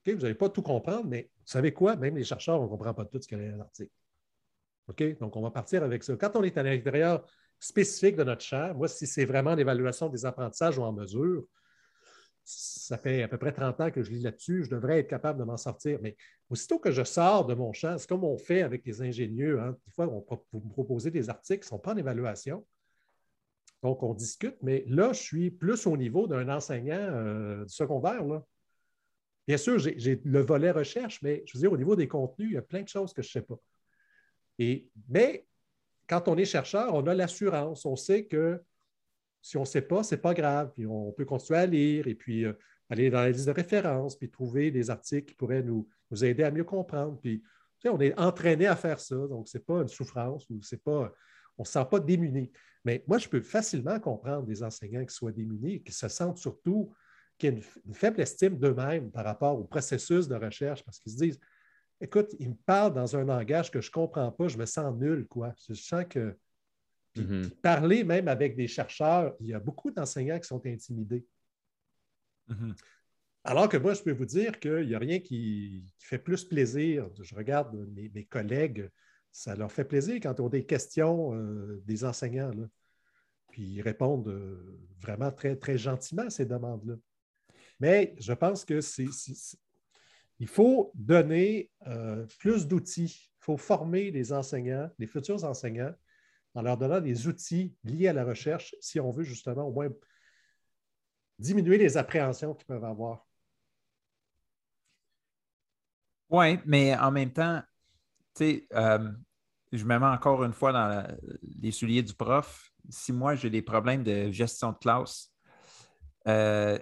S2: Vous n'allez pas tout comprendre, mais vous savez quoi? Même les chercheurs, on ne comprend pas tout ce qu'il y a dans l'article. Donc, on va partir avec ça. Quand on est à l'intérieur spécifique de notre champ, moi, si c'est vraiment l'évaluation des apprentissages ou en mesure, ça fait à peu près 30 ans que je lis là-dessus, je devrais être capable de m'en sortir. Mais aussitôt que je sors de mon champ, c'est comme on fait avec les ingénieurs. Hein. Des fois, on, vous me proposez des articles qui ne sont pas en évaluation. Donc, on discute, mais là, je suis plus au niveau d'un enseignant euh, secondaire. Bien sûr, j'ai le volet recherche, mais je veux dire, au niveau des contenus, il y a plein de choses que je ne sais pas. Et, mais quand on est chercheur, on a l'assurance. On sait que si on ne sait pas, ce n'est pas grave. Puis on peut continuer à lire. Et puis, euh, aller dans les listes de référence, puis trouver des articles qui pourraient nous, nous aider à mieux comprendre. Puis, on est entraîné à faire ça, donc ce n'est pas une souffrance ou c'est pas, on ne se sent pas démuni. Mais moi, je peux facilement comprendre des enseignants qui soient démunis et qui se sentent surtout, qui aient une, faible estime d'eux-mêmes par rapport au processus de recherche parce qu'ils se disent Écoute, ils me parlent dans un langage que je ne comprends pas, je me sens nul, quoi. Je sens que. Mm-hmm. parler même avec des chercheurs, il y a beaucoup d'enseignants qui sont intimidés. Mm-hmm. Alors que moi, je peux vous dire qu'il n'y a rien qui, fait plus plaisir. Je regarde mes collègues ça leur fait plaisir quand ils ont des questions euh, des enseignants. Puis ils répondent euh, vraiment très, très gentiment à ces demandes-là. Mais je pense que c'est, il faut donner euh, plus d'outils. Il faut former les enseignants, les futurs enseignants, en leur donnant des outils liés à la recherche si on veut justement au moins diminuer les appréhensions qu'ils peuvent avoir.
S3: Oui, mais en même temps, euh, je me mets encore une fois dans les souliers du prof. Si moi, j'ai des problèmes de gestion de classe, euh,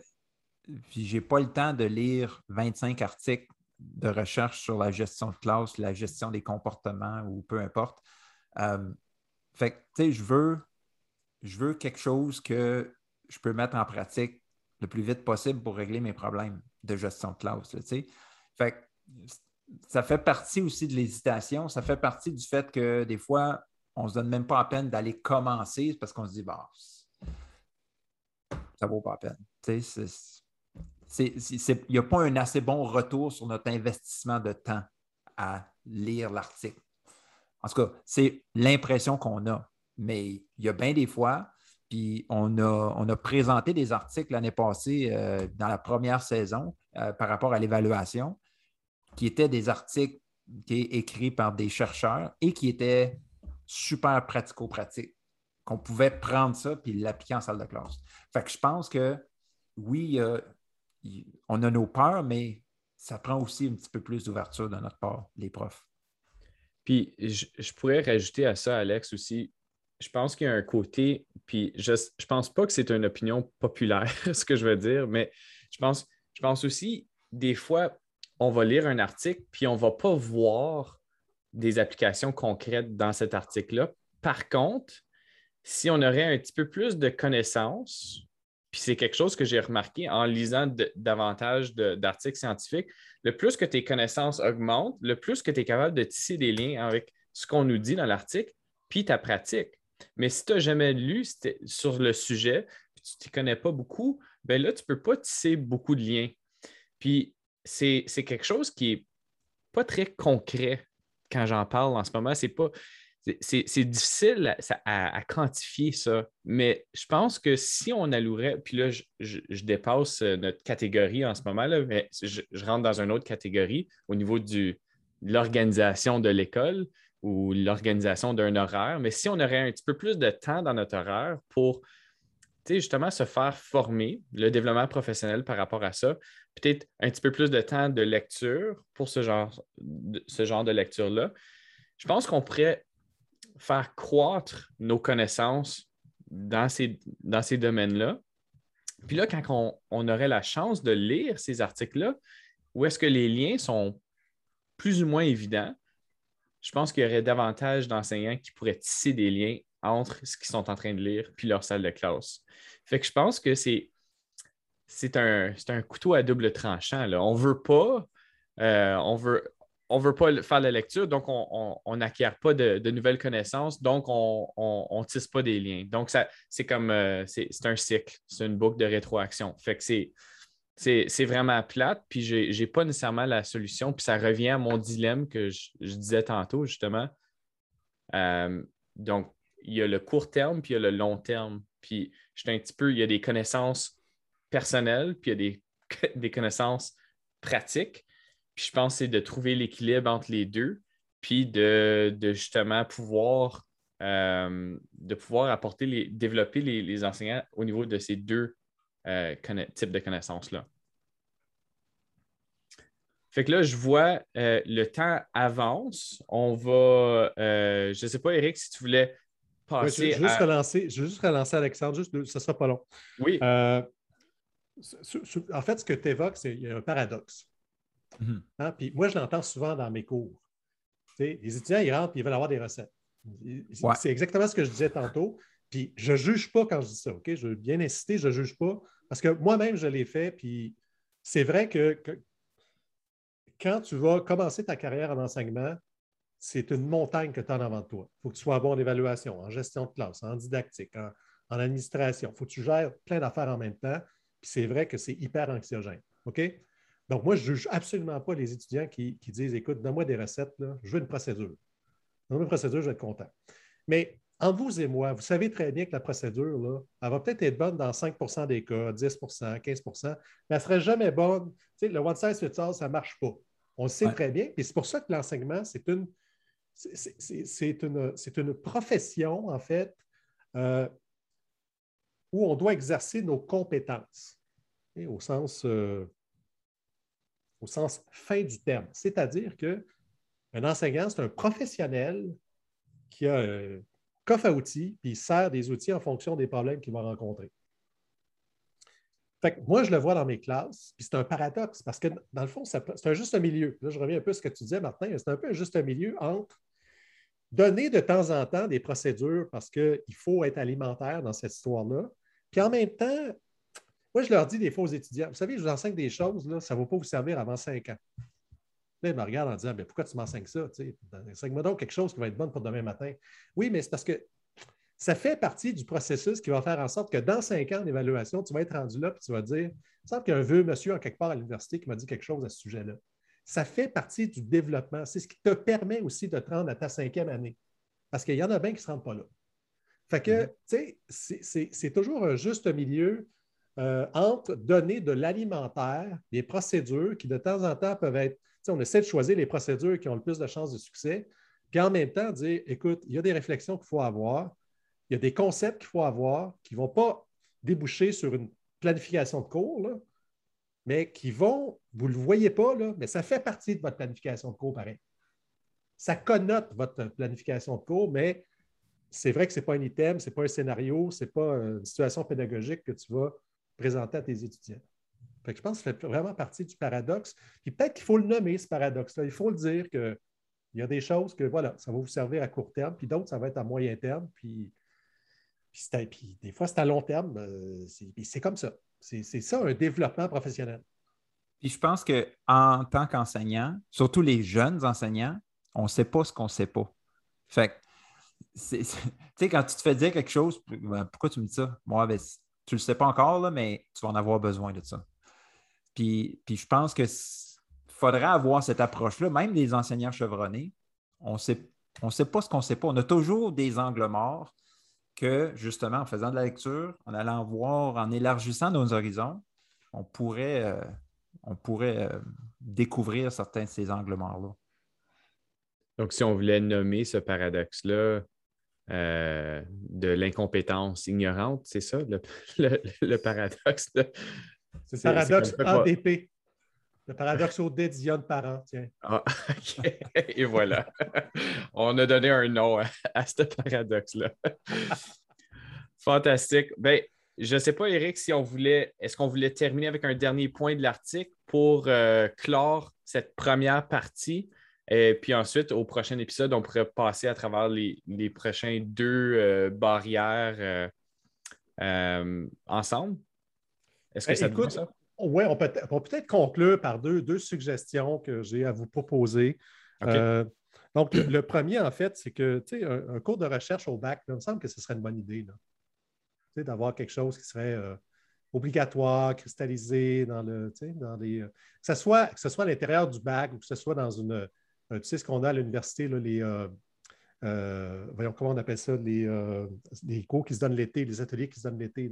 S3: puis je n'ai pas le temps de lire 25 articles de recherche sur la gestion de classe, la gestion des comportements ou peu importe. Euh, fait tu sais, je veux, je veux quelque chose que je peux mettre en pratique le plus vite possible pour régler mes problèmes de gestion de classe. Tu sais. Fait ça fait partie aussi de l'hésitation. Ça fait partie du fait que des fois, on ne se donne même pas la peine d'aller commencer parce qu'on se dit, bah, ça ne vaut pas la peine. Il n'y a pas un assez bon retour sur notre investissement de temps à lire l'article. En tout cas, c'est l'impression qu'on a. Mais il y a bien des fois, puis on a, on a présenté des articles l'année passée euh, dans la première saison euh, par rapport à l'évaluation qui étaient des articles qui écrits par des chercheurs et qui étaient super pratico-pratiques, qu'on pouvait prendre ça et l'appliquer en salle de classe. Fait que je pense que oui, on a nos peurs, mais ça prend aussi un petit peu plus d'ouverture de notre part, les profs.
S1: Puis je, pourrais rajouter à ça, Alex, aussi, je pense qu'il y a un côté, puis je ne pense pas que c'est une opinion populaire, ce que je veux dire, mais je pense, je pense aussi, des fois, on va lire un article, puis on ne va pas voir des applications concrètes dans cet article-là. Par contre, si on aurait un petit peu plus de connaissances, puis c'est quelque chose que j'ai remarqué en lisant davantage d'articles scientifiques, le plus que tes connaissances augmentent, le plus que tu es capable de tisser des liens avec ce qu'on nous dit dans l'article, puis ta pratique. Mais si tu n'as jamais lu sur le sujet, puis tu ne connais pas beaucoup, ben là, tu ne peux pas tisser beaucoup de liens. Puis c'est quelque chose qui n'est pas très concret quand j'en parle en ce moment. C'est pas. C'est difficile à, quantifier ça, mais je pense que si on allouerait, puis là, je, dépasse euh, notre catégorie en ce moment, là, mais je, rentre dans une autre catégorie au niveau de l'organisation de l'école ou l'organisation d'un horaire, mais si on aurait un petit peu plus de temps dans notre horaire pour justement se faire former, le développement professionnel par rapport à ça, peut-être un petit peu plus de temps de lecture pour ce genre de, lecture-là. Je pense qu'on pourrait faire croître nos connaissances dans ces, dans ces domaines-là. Puis là, quand on, on, aurait la chance de lire ces articles-là, où est-ce que les liens sont plus ou moins évidents, je pense qu'il y aurait davantage d'enseignants qui pourraient tisser des liens entre ce qu'ils sont en train de lire puis leur salle de classe. Fait que je pense que c'est c'est un, couteau à double tranchant. On veut pas, euh, on veut, on veut pas faire la lecture, donc on n'acquiert pas de, nouvelles connaissances, donc on ne tisse pas des liens. Donc, c'est comme euh, c'est un cycle, c'est une boucle de rétroaction. Fait que c'est. C'est vraiment plate, puis je n'ai pas nécessairement la solution. Puis ça revient à mon dilemme que je, disais tantôt, justement. Euh, donc, il y a le court terme, puis il y a le long terme. Puis, je un petit peu, il y a des connaissances personnelles, puis il y a des, des connaissances pratiques. Puis, je pense que c'est de trouver l'équilibre entre les deux, puis de, justement pouvoir, euh, de pouvoir apporter, les, développer les, enseignants au niveau de ces deux euh, types de connaissances-là. Fait que là, je vois euh, le temps avance. On va, je ne sais pas, Eric, si tu voulais
S2: je, vais juste relancer, je juste relancer Alexandre, juste, ça ne sera pas long.
S1: Oui.
S2: Euh, en fait, ce que tu évoques, c'est qu'il y a un paradoxe. Mhm. Hein, puis moi, je l'entends souvent dans mes cours. les étudiants, ils rentrent et ils veulent avoir des recettes. C'est exactement ce que je disais tantôt. Puis je ne juge pas quand je dis ça, OK? Je veux bien insister, je ne juge pas. Parce que moi-même, je l'ai fait. Puis c'est vrai que, quand tu vas commencer ta carrière en enseignement, c'est une montagne que tu as en avant de toi. Il faut que tu sois bon en évaluation, en gestion de classe, en didactique, en, administration. Il faut que tu gères plein d'affaires en même temps. Puis c'est vrai que c'est hyper anxiogène. OK? Donc, moi, je ne juge absolument pas les étudiants qui, disent Écoute, donne-moi des recettes, je veux une procédure. Donne-moi une procédure, je vais être content. Mais en vous et moi, vous savez très bien que la procédure, là, elle va peut-être être bonne dans 5% des cas, 10% 15% mais elle ne serait jamais bonne. Tu sais, le one size fits all, ça ne marche pas. On le sait très bien. Et c'est pour ça que l'enseignement, c'est une, c'est une, une, profession, en fait, euh, où on doit exercer nos compétences, au, sens, euh, au sens fin du terme. C'est-à-dire qu'un enseignant, c'est un professionnel qui a un coffre à outils, puis il sert des outils en fonction des problèmes qu'il va rencontrer. Fait moi, je le vois dans mes classes, puis c'est un paradoxe, parce que dans le fond, c'est un juste milieu. Là, je reviens un peu à ce que tu disais, Martin, c'est un peu un juste milieu entre donner de temps en temps des procédures parce qu'il faut être alimentaire dans cette histoire-là. Puis en même temps, moi, je leur dis des fois aux étudiants, vous savez, je vous enseigne des choses, là, ça ne va pas vous servir avant cinq ans. Là, ils me regardent en disant, mais pourquoi tu m'enseignes ça? Enseigne-moi donc quelque chose qui va être bon pour demain matin. Oui, mais c'est parce que ça fait partie du processus qui va faire en sorte que dans cinq ans d'évaluation, tu vas être rendu là et tu vas dire, il semble qu'il y a un vieux monsieur en quelque part à l'université qui m'a dit quelque chose à ce sujet-là ça fait partie du développement. C'est ce qui te permet aussi de te rendre à ta cinquième année. Parce qu'il y en a bien qui ne se rendent pas là. Fait que, mm-hmm. tu sais, c'est toujours un juste milieu euh, entre donner de l'alimentaire, des procédures qui de temps en temps peuvent être, on essaie de choisir les procédures qui ont le plus de chances de succès, puis en même temps dire, écoute, il y a des réflexions qu'il faut avoir, il y a des concepts qu'il faut avoir qui ne vont pas déboucher sur une planification de cours, là, mais qui vont, vous ne le voyez pas, là, mais ça fait partie de votre planification de cours, pareil. Ça connote votre planification de cours, mais c'est vrai que ce n'est pas un item, ce n'est pas un scénario, ce n'est pas une situation pédagogique que tu vas présenter à tes étudiants. je pense que ça fait vraiment partie du paradoxe. Puis peut-être qu'il faut le nommer, ce paradoxe-là. Il faut le dire qu'il y a des choses que, voilà, ça va vous servir à court terme, puis d'autres, ça va être à moyen terme, puis, puis, des fois, c'est à long terme. Euh, c'est comme ça. C'est ça, un développement professionnel.
S3: Puis je pense qu'en tant qu'enseignant, surtout les jeunes enseignants, on ne sait pas ce qu'on ne sait pas. Fait tu sais, quand tu te fais dire quelque chose, ben, pourquoi tu me dis ça? Moi, ben, tu ne le sais pas encore, là, mais tu vas en avoir besoin de ça. Puis, puis je pense qu'il faudrait avoir cette approche-là, même les enseignants chevronnés. On sait, ne sait pas ce qu'on ne sait pas. On a toujours des angles morts que, justement, en faisant de la lecture, en allant voir, en élargissant nos horizons, on pourrait, euh, on pourrait euh, découvrir certains de ces angles morts-là.
S1: Donc, si on voulait nommer ce paradoxe-là euh, de l'incompétence ignorante, c'est ça, le, paradoxe?
S2: C'est le paradoxe ADP. Le paradoxe au dé de parents, tiens.
S1: Ah, Et voilà. On a donné un nom à, ce paradoxe-là. Fantastique. Ben, je ne sais pas, Eric, si on voulait, est-ce qu'on voulait terminer avec un dernier point de l'article pour euh, clore cette première partie? Et puis ensuite, au prochain épisode, on pourrait passer à travers les, prochains deux euh, barrières euh, ensemble. Est-ce que ça te ça?
S2: Oui, on peut, peut-être conclure par deux, deux, suggestions que j'ai à vous proposer. Euh, donc, le, premier, en fait, c'est que un, un, cours de recherche au bac, il me semble que ce serait une bonne idée d'avoir quelque chose qui serait euh, obligatoire, cristallisé dans le, dans les. Euh, que, ce soit, que ce soit à l'intérieur du bac ou que ce soit dans une. Tu sais ce qu'on a à l'université, les. voyons comment on appelle ça, les, les cours qui se donnent l'été, les ateliers qui se donnent l'été,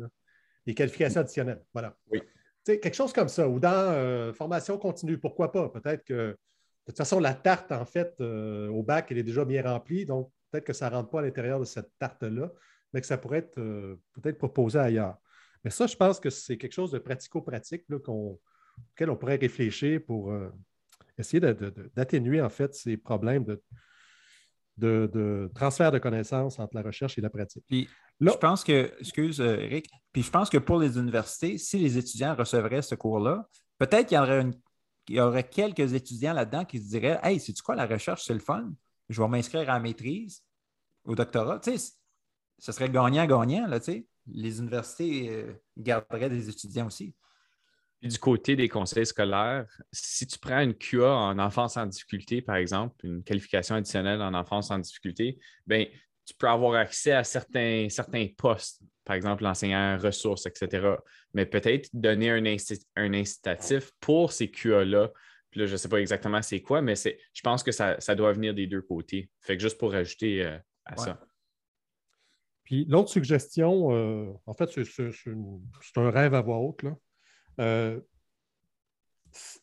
S2: les qualifications additionnelles. Voilà.
S1: Oui
S2: quelque chose comme ça, ou dans euh, formation continue, pourquoi pas? Peut-être que, de toute façon, la tarte, en fait, euh, au bac, elle est déjà bien remplie, donc peut-être que ça ne rentre pas à l'intérieur de cette tarte-là, mais que ça pourrait être euh, peut-être proposé ailleurs. Mais ça, je pense que c'est quelque chose de pratico-pratique auquel on pourrait réfléchir pour essayer d'atténuer, en fait, ces problèmes de, de, transfert de connaissances entre la recherche et la pratique.
S3: Puis, je pense que, excuse euh, Eric, puis je pense que pour les universités, si les étudiants recevraient ce cours-là, peut-être qu'il y aurait, y aurait quelques étudiants là-dedans qui se diraient Hey, c'est-tu quoi la recherche, c'est le fun? Je vais m'inscrire à la maîtrise, au doctorat. Tu sais, ce serait gagnant-gagnant, là, tu sais. Les universités euh, garderaient des étudiants aussi
S1: du côté des conseils scolaires, si tu prends une QA en enfance en difficulté, par exemple, une qualification additionnelle en enfance en difficulté, ben, tu peux avoir accès à certains, certains postes, par exemple l'enseignant ressources, etc. Mais peut-être donner un, un incitatif pour ces QA-là. Puis là, je ne sais pas exactement c'est quoi, mais je pense que ça, doit venir des deux côtés. Fait que juste pour ajouter euh, à ça.
S2: Puis l'autre suggestion, euh, en fait, c'est un rêve à voix haute. Là. Euh,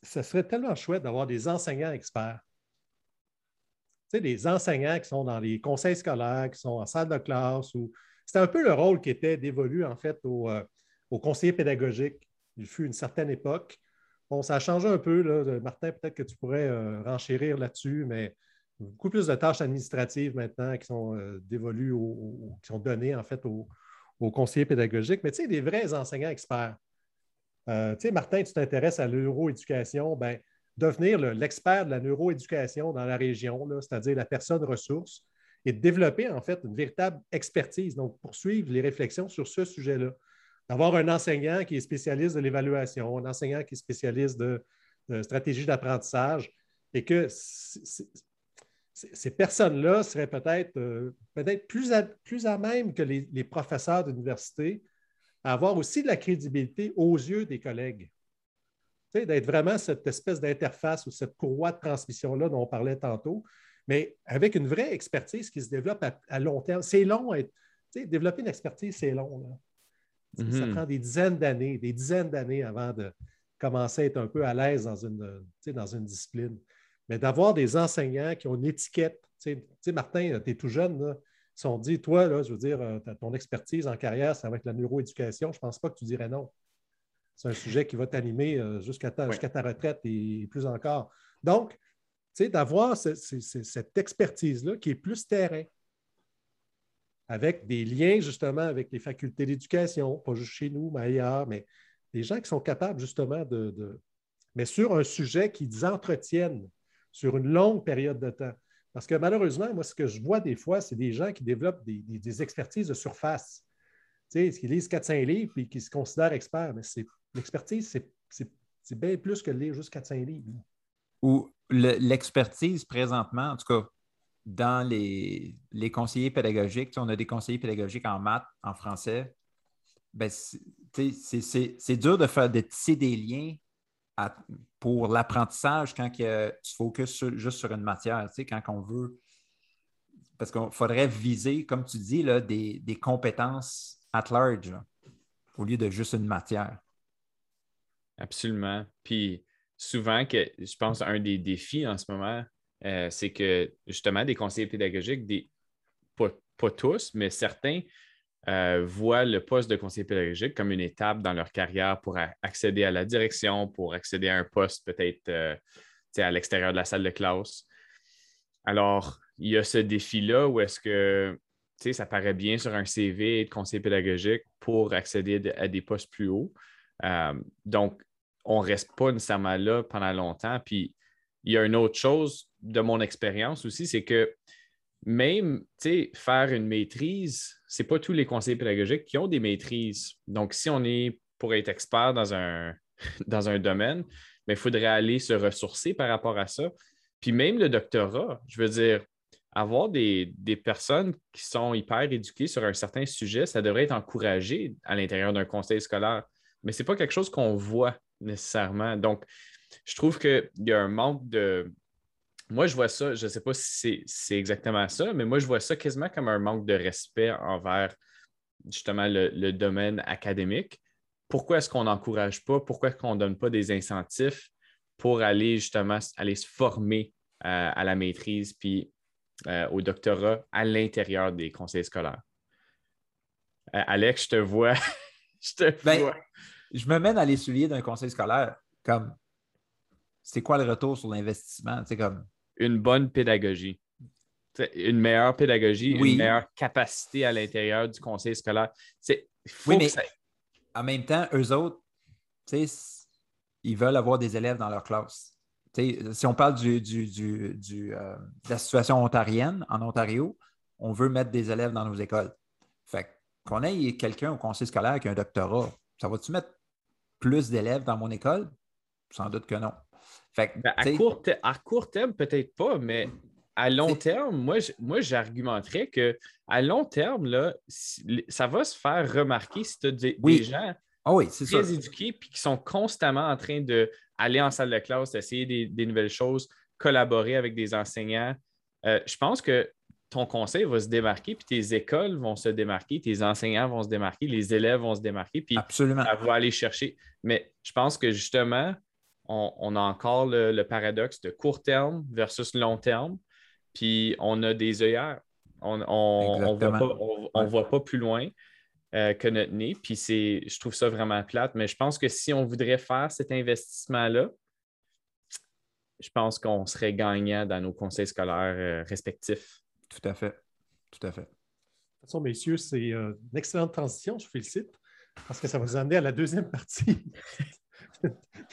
S2: ce serait tellement chouette d'avoir des enseignants experts. Tu sais, des enseignants qui sont dans les conseils scolaires, qui sont en salle de classe. Ou... C'était un peu le rôle qui était dévolu, en fait, aux, euh, conseillers pédagogiques. Il fut une certaine époque. Bon, ça a changé un peu. Là. Martin, peut-être que tu pourrais euh, renchérir là-dessus, mais beaucoup plus de tâches administratives maintenant qui sont dévolues, qui sont données, en fait, aux, aux conseillers pédagogiques. Mais tu sais, des vrais enseignants experts. Euh, tu sais, Martin, tu t'intéresses à l'euroéducation, ben, devenir l'expert de la neuroéducation dans la région, c'est-à-dire la personne ressource, et de développer en fait une véritable expertise, donc poursuivre les réflexions sur ce sujet-là. D'avoir un enseignant qui est spécialiste de l'évaluation, un enseignant qui est spécialiste de, stratégie d'apprentissage, et que ces personnes-là seraient peut-être euh, peut plus, à, plus à même que les professeurs d'université avoir aussi de la crédibilité aux yeux des collègues. d'être vraiment cette espèce d'interface ou cette courroie de transmission-là dont on parlait tantôt, mais avec une vraie expertise qui se développe à, long terme. C'est long. développer une expertise, c'est long. Ça mm-hmm. prend des dizaines d'années, des dizaines d'années avant de commencer à être un peu à l'aise dans une, dans une discipline. Mais d'avoir des enseignants qui ont une étiquette. Tu sais, Martin, tu es tout jeune, là, si on dit, toi, là, je veux dire, euh, ton expertise en carrière, ça va être la neuroéducation, je ne pense pas que tu dirais non. C'est un sujet qui va t'animer euh, jusqu'à ta, retraite et plus encore. Donc, tu sais, d'avoir cette expertise-là qui est plus terrain, avec des liens justement avec les facultés d'éducation, pas juste chez nous, mais ailleurs, mais des gens qui sont capables justement de, de mais sur un sujet qu'ils entretiennent sur une longue période de temps. Parce que malheureusement, moi, ce que je vois des fois, c'est des gens qui développent des, expertises de surface. Tu sais, qui lisent 400 livres et qui se considèrent experts. Mais l'expertise, c'est bien plus que de lire juste 400 livres.
S3: Ou l'expertise présentement, en tout cas, dans les, conseillers pédagogiques, on a des conseillers pédagogiques en maths, en français. Ben, c'est dur de faire de tisser des liens pour l'apprentissage quand tu focuses juste sur une matière, tu sais, quand on veut. Parce qu'il faudrait viser, comme tu dis, là, des, compétences at large au lieu de juste une matière.
S1: Absolument. Puis souvent, que, je pense un des défis en ce moment, euh, c'est que justement, des conseillers pédagogiques, des, pas tous, mais certains euh, voient le poste de conseiller pédagogique comme une étape dans leur carrière pour accéder à la direction, pour accéder à un poste peut-être euh, à l'extérieur de la salle de classe. Alors, il y a ce défi-là où est-ce que ça paraît bien sur un CV de conseiller pédagogique pour accéder à des postes plus hauts. Euh, donc, on ne reste pas nécessairement là pendant longtemps. Puis, il y a une autre chose de mon expérience aussi, c'est que même faire une maîtrise, ce n'est pas tous les conseillers pédagogiques qui ont des maîtrises. Donc, si on est pour être expert dans un, dans un domaine, il faudrait aller se ressourcer par rapport à ça. Puis même le doctorat, je veux dire, avoir des, personnes qui sont hyper éduquées sur un certain sujet, ça devrait être encouragé à l'intérieur d'un conseil scolaire. Mais ce n'est pas quelque chose qu'on voit nécessairement. Donc, je trouve qu'il y a un manque de, moi, je vois ça, je ne sais pas si c'est exactement ça, mais moi, je vois ça quasiment comme un manque de respect envers justement le, domaine académique. Pourquoi est-ce qu'on n'encourage pas? Pourquoi est-ce qu'on ne donne pas des incentives pour aller justement aller se former euh, à la maîtrise puis euh, au doctorat à l'intérieur des conseils scolaires? Euh, Alex, je te vois. je te
S3: ben, vois. Je me mets dans les souliers d'un conseil scolaire comme c'est quoi le retour sur l'investissement? C'est comme
S1: une bonne pédagogie. une meilleure pédagogie,
S3: Oui.
S1: une meilleure capacité à l'intérieur du conseil scolaire. C'est,
S3: Oui, mais
S1: ça-
S3: en même temps, eux autres, ils veulent avoir des élèves dans leur classe. Si on parle du, du- du- du, euh, de la situation ontarienne, en Ontario, on veut mettre des élèves dans nos écoles. Fait qu'on ait quelqu'un au conseil scolaire qui a un doctorat, ça va-tu mettre plus d'élèves dans mon école? Sans doute que non. Fait que,
S1: Ben, à, court à court terme, peut-être pas, mais à long terme, moi, j'argumenterais que à long terme, là, ça va se faire remarquer si tu as des,
S3: Oui.
S1: des gens
S3: ah oui, ça.
S1: très éduqués puis qui sont constamment en train d'aller en salle de classe, d'essayer des, des nouvelles choses, collaborer avec des enseignants. Euh, je pense que ton conseil va se démarquer, puis tes écoles vont se démarquer, tes enseignants vont se démarquer, les élèves vont se démarquer, puis
S3: Absolument.
S1: elle va aller chercher. Mais je pense que justement, on, on a encore le, le paradoxe de court terme versus long terme. Puis on a des œillères. On ne voit, pas- on- on
S3: Ouais.
S1: voit pas plus loin euh, que notre nez. Puis c'est, je trouve ça vraiment plate. Mais je pense que si on voudrait faire cet investissement-là, je pense qu'on serait gagnant dans nos conseils scolaires euh, respectifs.
S3: Tout à fait. Tout à fait.
S2: De toute façon, messieurs, c'est euh, une excellente transition, je vous félicite, parce que ça va nous amener à la deuxième partie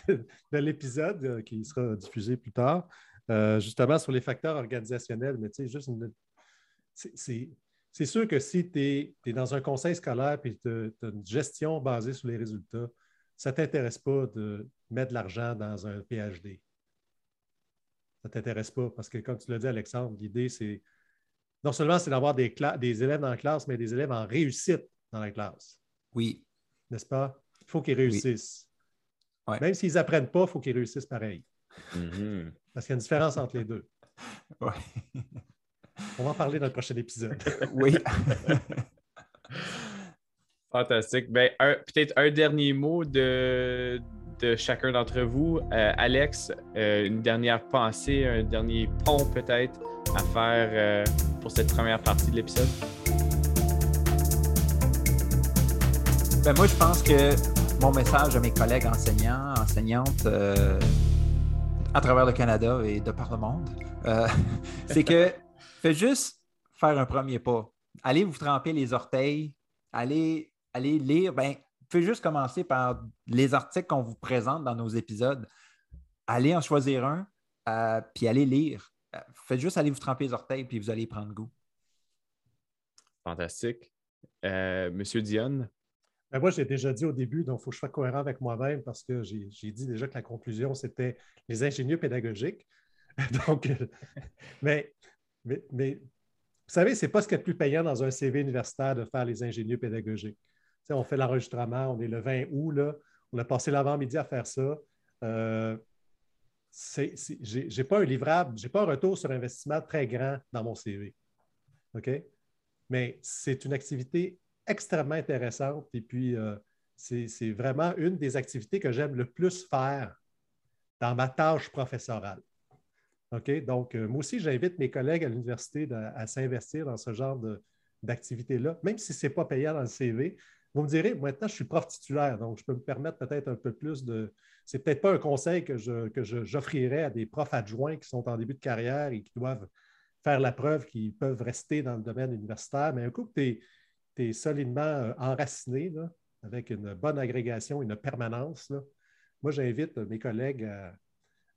S2: de l'épisode euh, qui sera diffusé plus tard, euh, justement sur les facteurs organisationnels. Mais tu sais, juste une- c'est- sûr que si tu es, dans un conseil scolaire et tu as une gestion basée sur les résultats, ça ne t'intéresse pas de mettre de l'argent dans un PhD. Ça ne t'intéresse pas parce que, comme tu l'as dit, Alexandre, l'idée, c'est non seulement c'est d'avoir des élèves dans la classe, mais des élèves en réussite dans la classe,
S3: Oui.
S2: n'est-ce pas? Il faut qu'ils réussissent.
S3: Ouais.
S2: Même s'ils n'apprennent pas, il faut qu'ils réussissent pareil.
S1: Mhm.
S2: Parce qu'il y a une différence entre les deux.
S3: Ouais.
S2: On va en parler dans le prochain épisode.
S3: oui.
S1: Fantastique. Ben, peut-être un dernier mot de, de chacun d'entre vous. Euh, Alex, euh, une dernière pensée, un dernier pont peut-être à faire euh, pour cette première partie de l'épisode?
S3: Ben, moi, je pense que mon message à mes collègues enseignants, enseignantes euh, à travers le Canada et de par le monde, euh, c'est que faites juste faire un premier pas. Allez vous tremper les orteils, allez, allez lire. Ben, faites juste commencer par les articles qu'on vous présente dans nos épisodes. Allez en choisir un, euh, puis allez lire. Faites juste aller vous tremper les orteils, puis vous allez prendre goût.
S1: Fantastique. Monsieur Dionne,
S2: Ben, moi, j'ai déjà dit au début, donc il faut que je sois cohérent avec moi-même parce que j'ai dit déjà que la conclusion, c'était les ingénieurs pédagogiques. donc, mais, mais, vous savez, ce n'est pas ce qui est le plus payant dans un CV universitaire de faire les ingénieurs pédagogiques. On fait l'enregistrement, on est le 20 août, là, on a passé l'avant-midi à faire ça. Euh, j'ai j'ai pas un livrable, j'ai pas un retour sur investissement très grand dans mon CV. OK? Mais c'est une activité extrêmement intéressante et puis euh, c'est vraiment une des activités que j'aime le plus faire dans ma tâche professorale. OK? Donc, euh, moi aussi, j'invite mes collègues à l'université à s'investir dans ce genre d'activité-là, même si ce n'est pas payant dans le CV. Vous me direz, maintenant, je suis prof titulaire, donc je peux me permettre peut-être un peu plus de. C'est peut-être pas un conseil que je- que j'offrirais à des profs adjoints qui sont en début de carrière et qui doivent faire la preuve qu'ils peuvent rester dans le domaine universitaire, mais un coup que tu es, solidement euh, enraciné, avec une bonne agrégation, une permanence, là, moi, j'invite mes collègues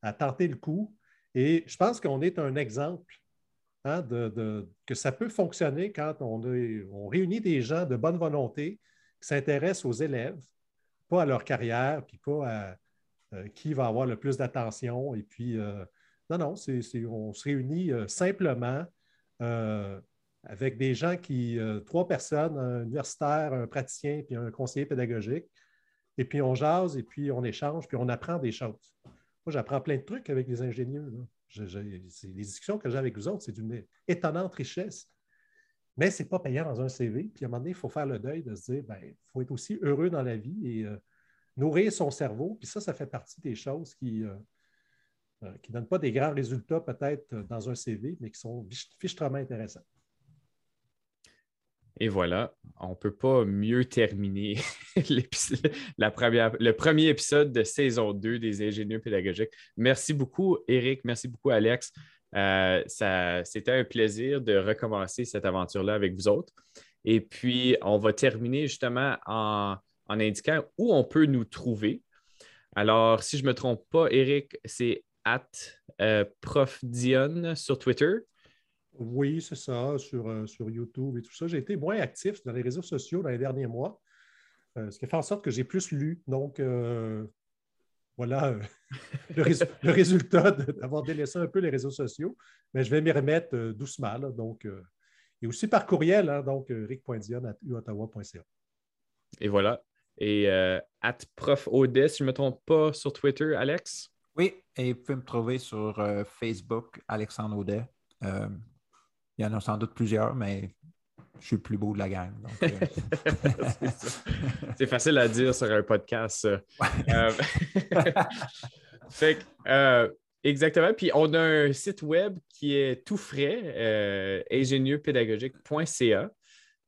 S2: à, tenter le coup. Et je pense qu'on est un exemple hein, de, que ça peut fonctionner quand on, on réunit des gens de bonne volonté qui s'intéressent aux élèves, pas à leur carrière, puis pas à euh, qui va avoir le plus d'attention. Et puis, euh, non, non, on se réunit simplement avec des gens qui, euh, trois personnes, un universitaire, un praticien, puis un conseiller pédagogique. Et puis, on jase, et puis on échange, puis on apprend des choses. Moi, j'apprends plein de trucs avec les ingénieurs. les discussions que j'ai avec vous autres, c'est d'une étonnante richesse. Mais ce n'est pas payant dans un CV. Puis à un moment donné, il faut faire le deuil de se dire, ben, il faut être aussi heureux dans la vie et euh, nourrir son cerveau. Puis ça, ça fait partie des choses qui euh, euh, ne donnent pas des grands résultats peut-être dans un CV, mais qui sont fichtrement intéressants.
S1: Et voilà, on ne peut pas mieux terminer le premier épisode de saison 2 des ingénieurs pédagogiques. Merci beaucoup, Eric. Merci beaucoup, Alex. C'était un plaisir de recommencer cette aventure-là avec vous autres. Et puis, on va terminer justement en, indiquant où on peut nous trouver. Alors, si je ne me trompe pas, Eric, c'est at euh, profdion sur Twitter.
S2: Oui, c'est ça, sur, euh, sur YouTube et tout ça. J'ai été moins actif dans les réseaux sociaux dans les derniers mois, euh, ce qui fait en sorte que j'ai plus lu. Donc, voilà le, résultat d'avoir délaissé un peu les réseaux sociaux. Mais je vais m'y remettre doucement. donc, et aussi par courriel, hein, donc ric.dion.uottawa.ca.
S1: Et voilà. Et euh, at prof si je ne me trompe pas, sur Twitter, Alex?
S3: Oui, et vous pouvez me trouver sur euh, Facebook, Alexandre Audet. Euh, il y en a sans doute plusieurs, mais je suis le plus beau de la gang.
S1: C'est facile à dire sur un podcast, fait que, Exactement. Puis on a un site web qui est tout frais, euh, ingénieurpédagogique.ca.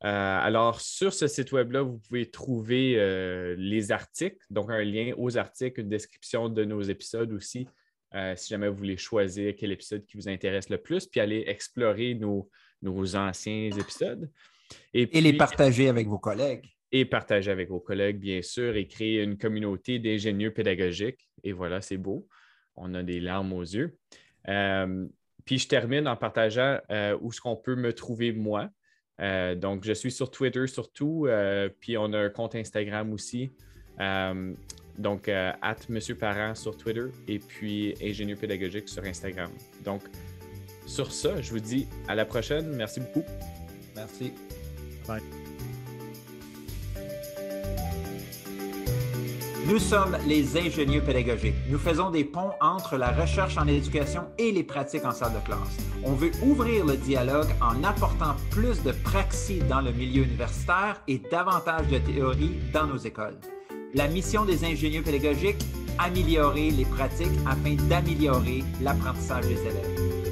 S1: Euh, alors, sur ce site web-là, vous pouvez trouver euh, les articles, donc un lien aux articles, une description de nos épisodes aussi, si jamais vous voulez choisir quel épisode qui vous intéresse le plus, puis aller explorer nos, anciens épisodes.
S3: Et, et les partager avec vos collègues.
S1: Et partager avec vos collègues, bien sûr, et créer une communauté d'ingénieurs pédagogiques. Et voilà, c'est beau on a des larmes aux yeux. Euh, puis je termine en partageant euh, où est-ce qu'on peut me trouver moi. Euh, donc, je suis sur Twitter surtout, puis on a un compte Instagram aussi. Donc, at Monsieur Parent sur Twitter et puis Ingénieur pédagogique sur Instagram. Donc, sur ça, je vous dis à la prochaine. Merci beaucoup.
S3: Merci.
S2: Bye.
S3: Nous sommes les ingénieurs pédagogiques. Nous faisons des ponts entre la recherche en éducation et les pratiques en salle de classe. On veut ouvrir le dialogue en apportant plus de praxis dans le milieu universitaire et davantage de théorie dans nos écoles. La mission des ingénieurs pédagogiques, améliorer les pratiques afin d'améliorer l'apprentissage des élèves.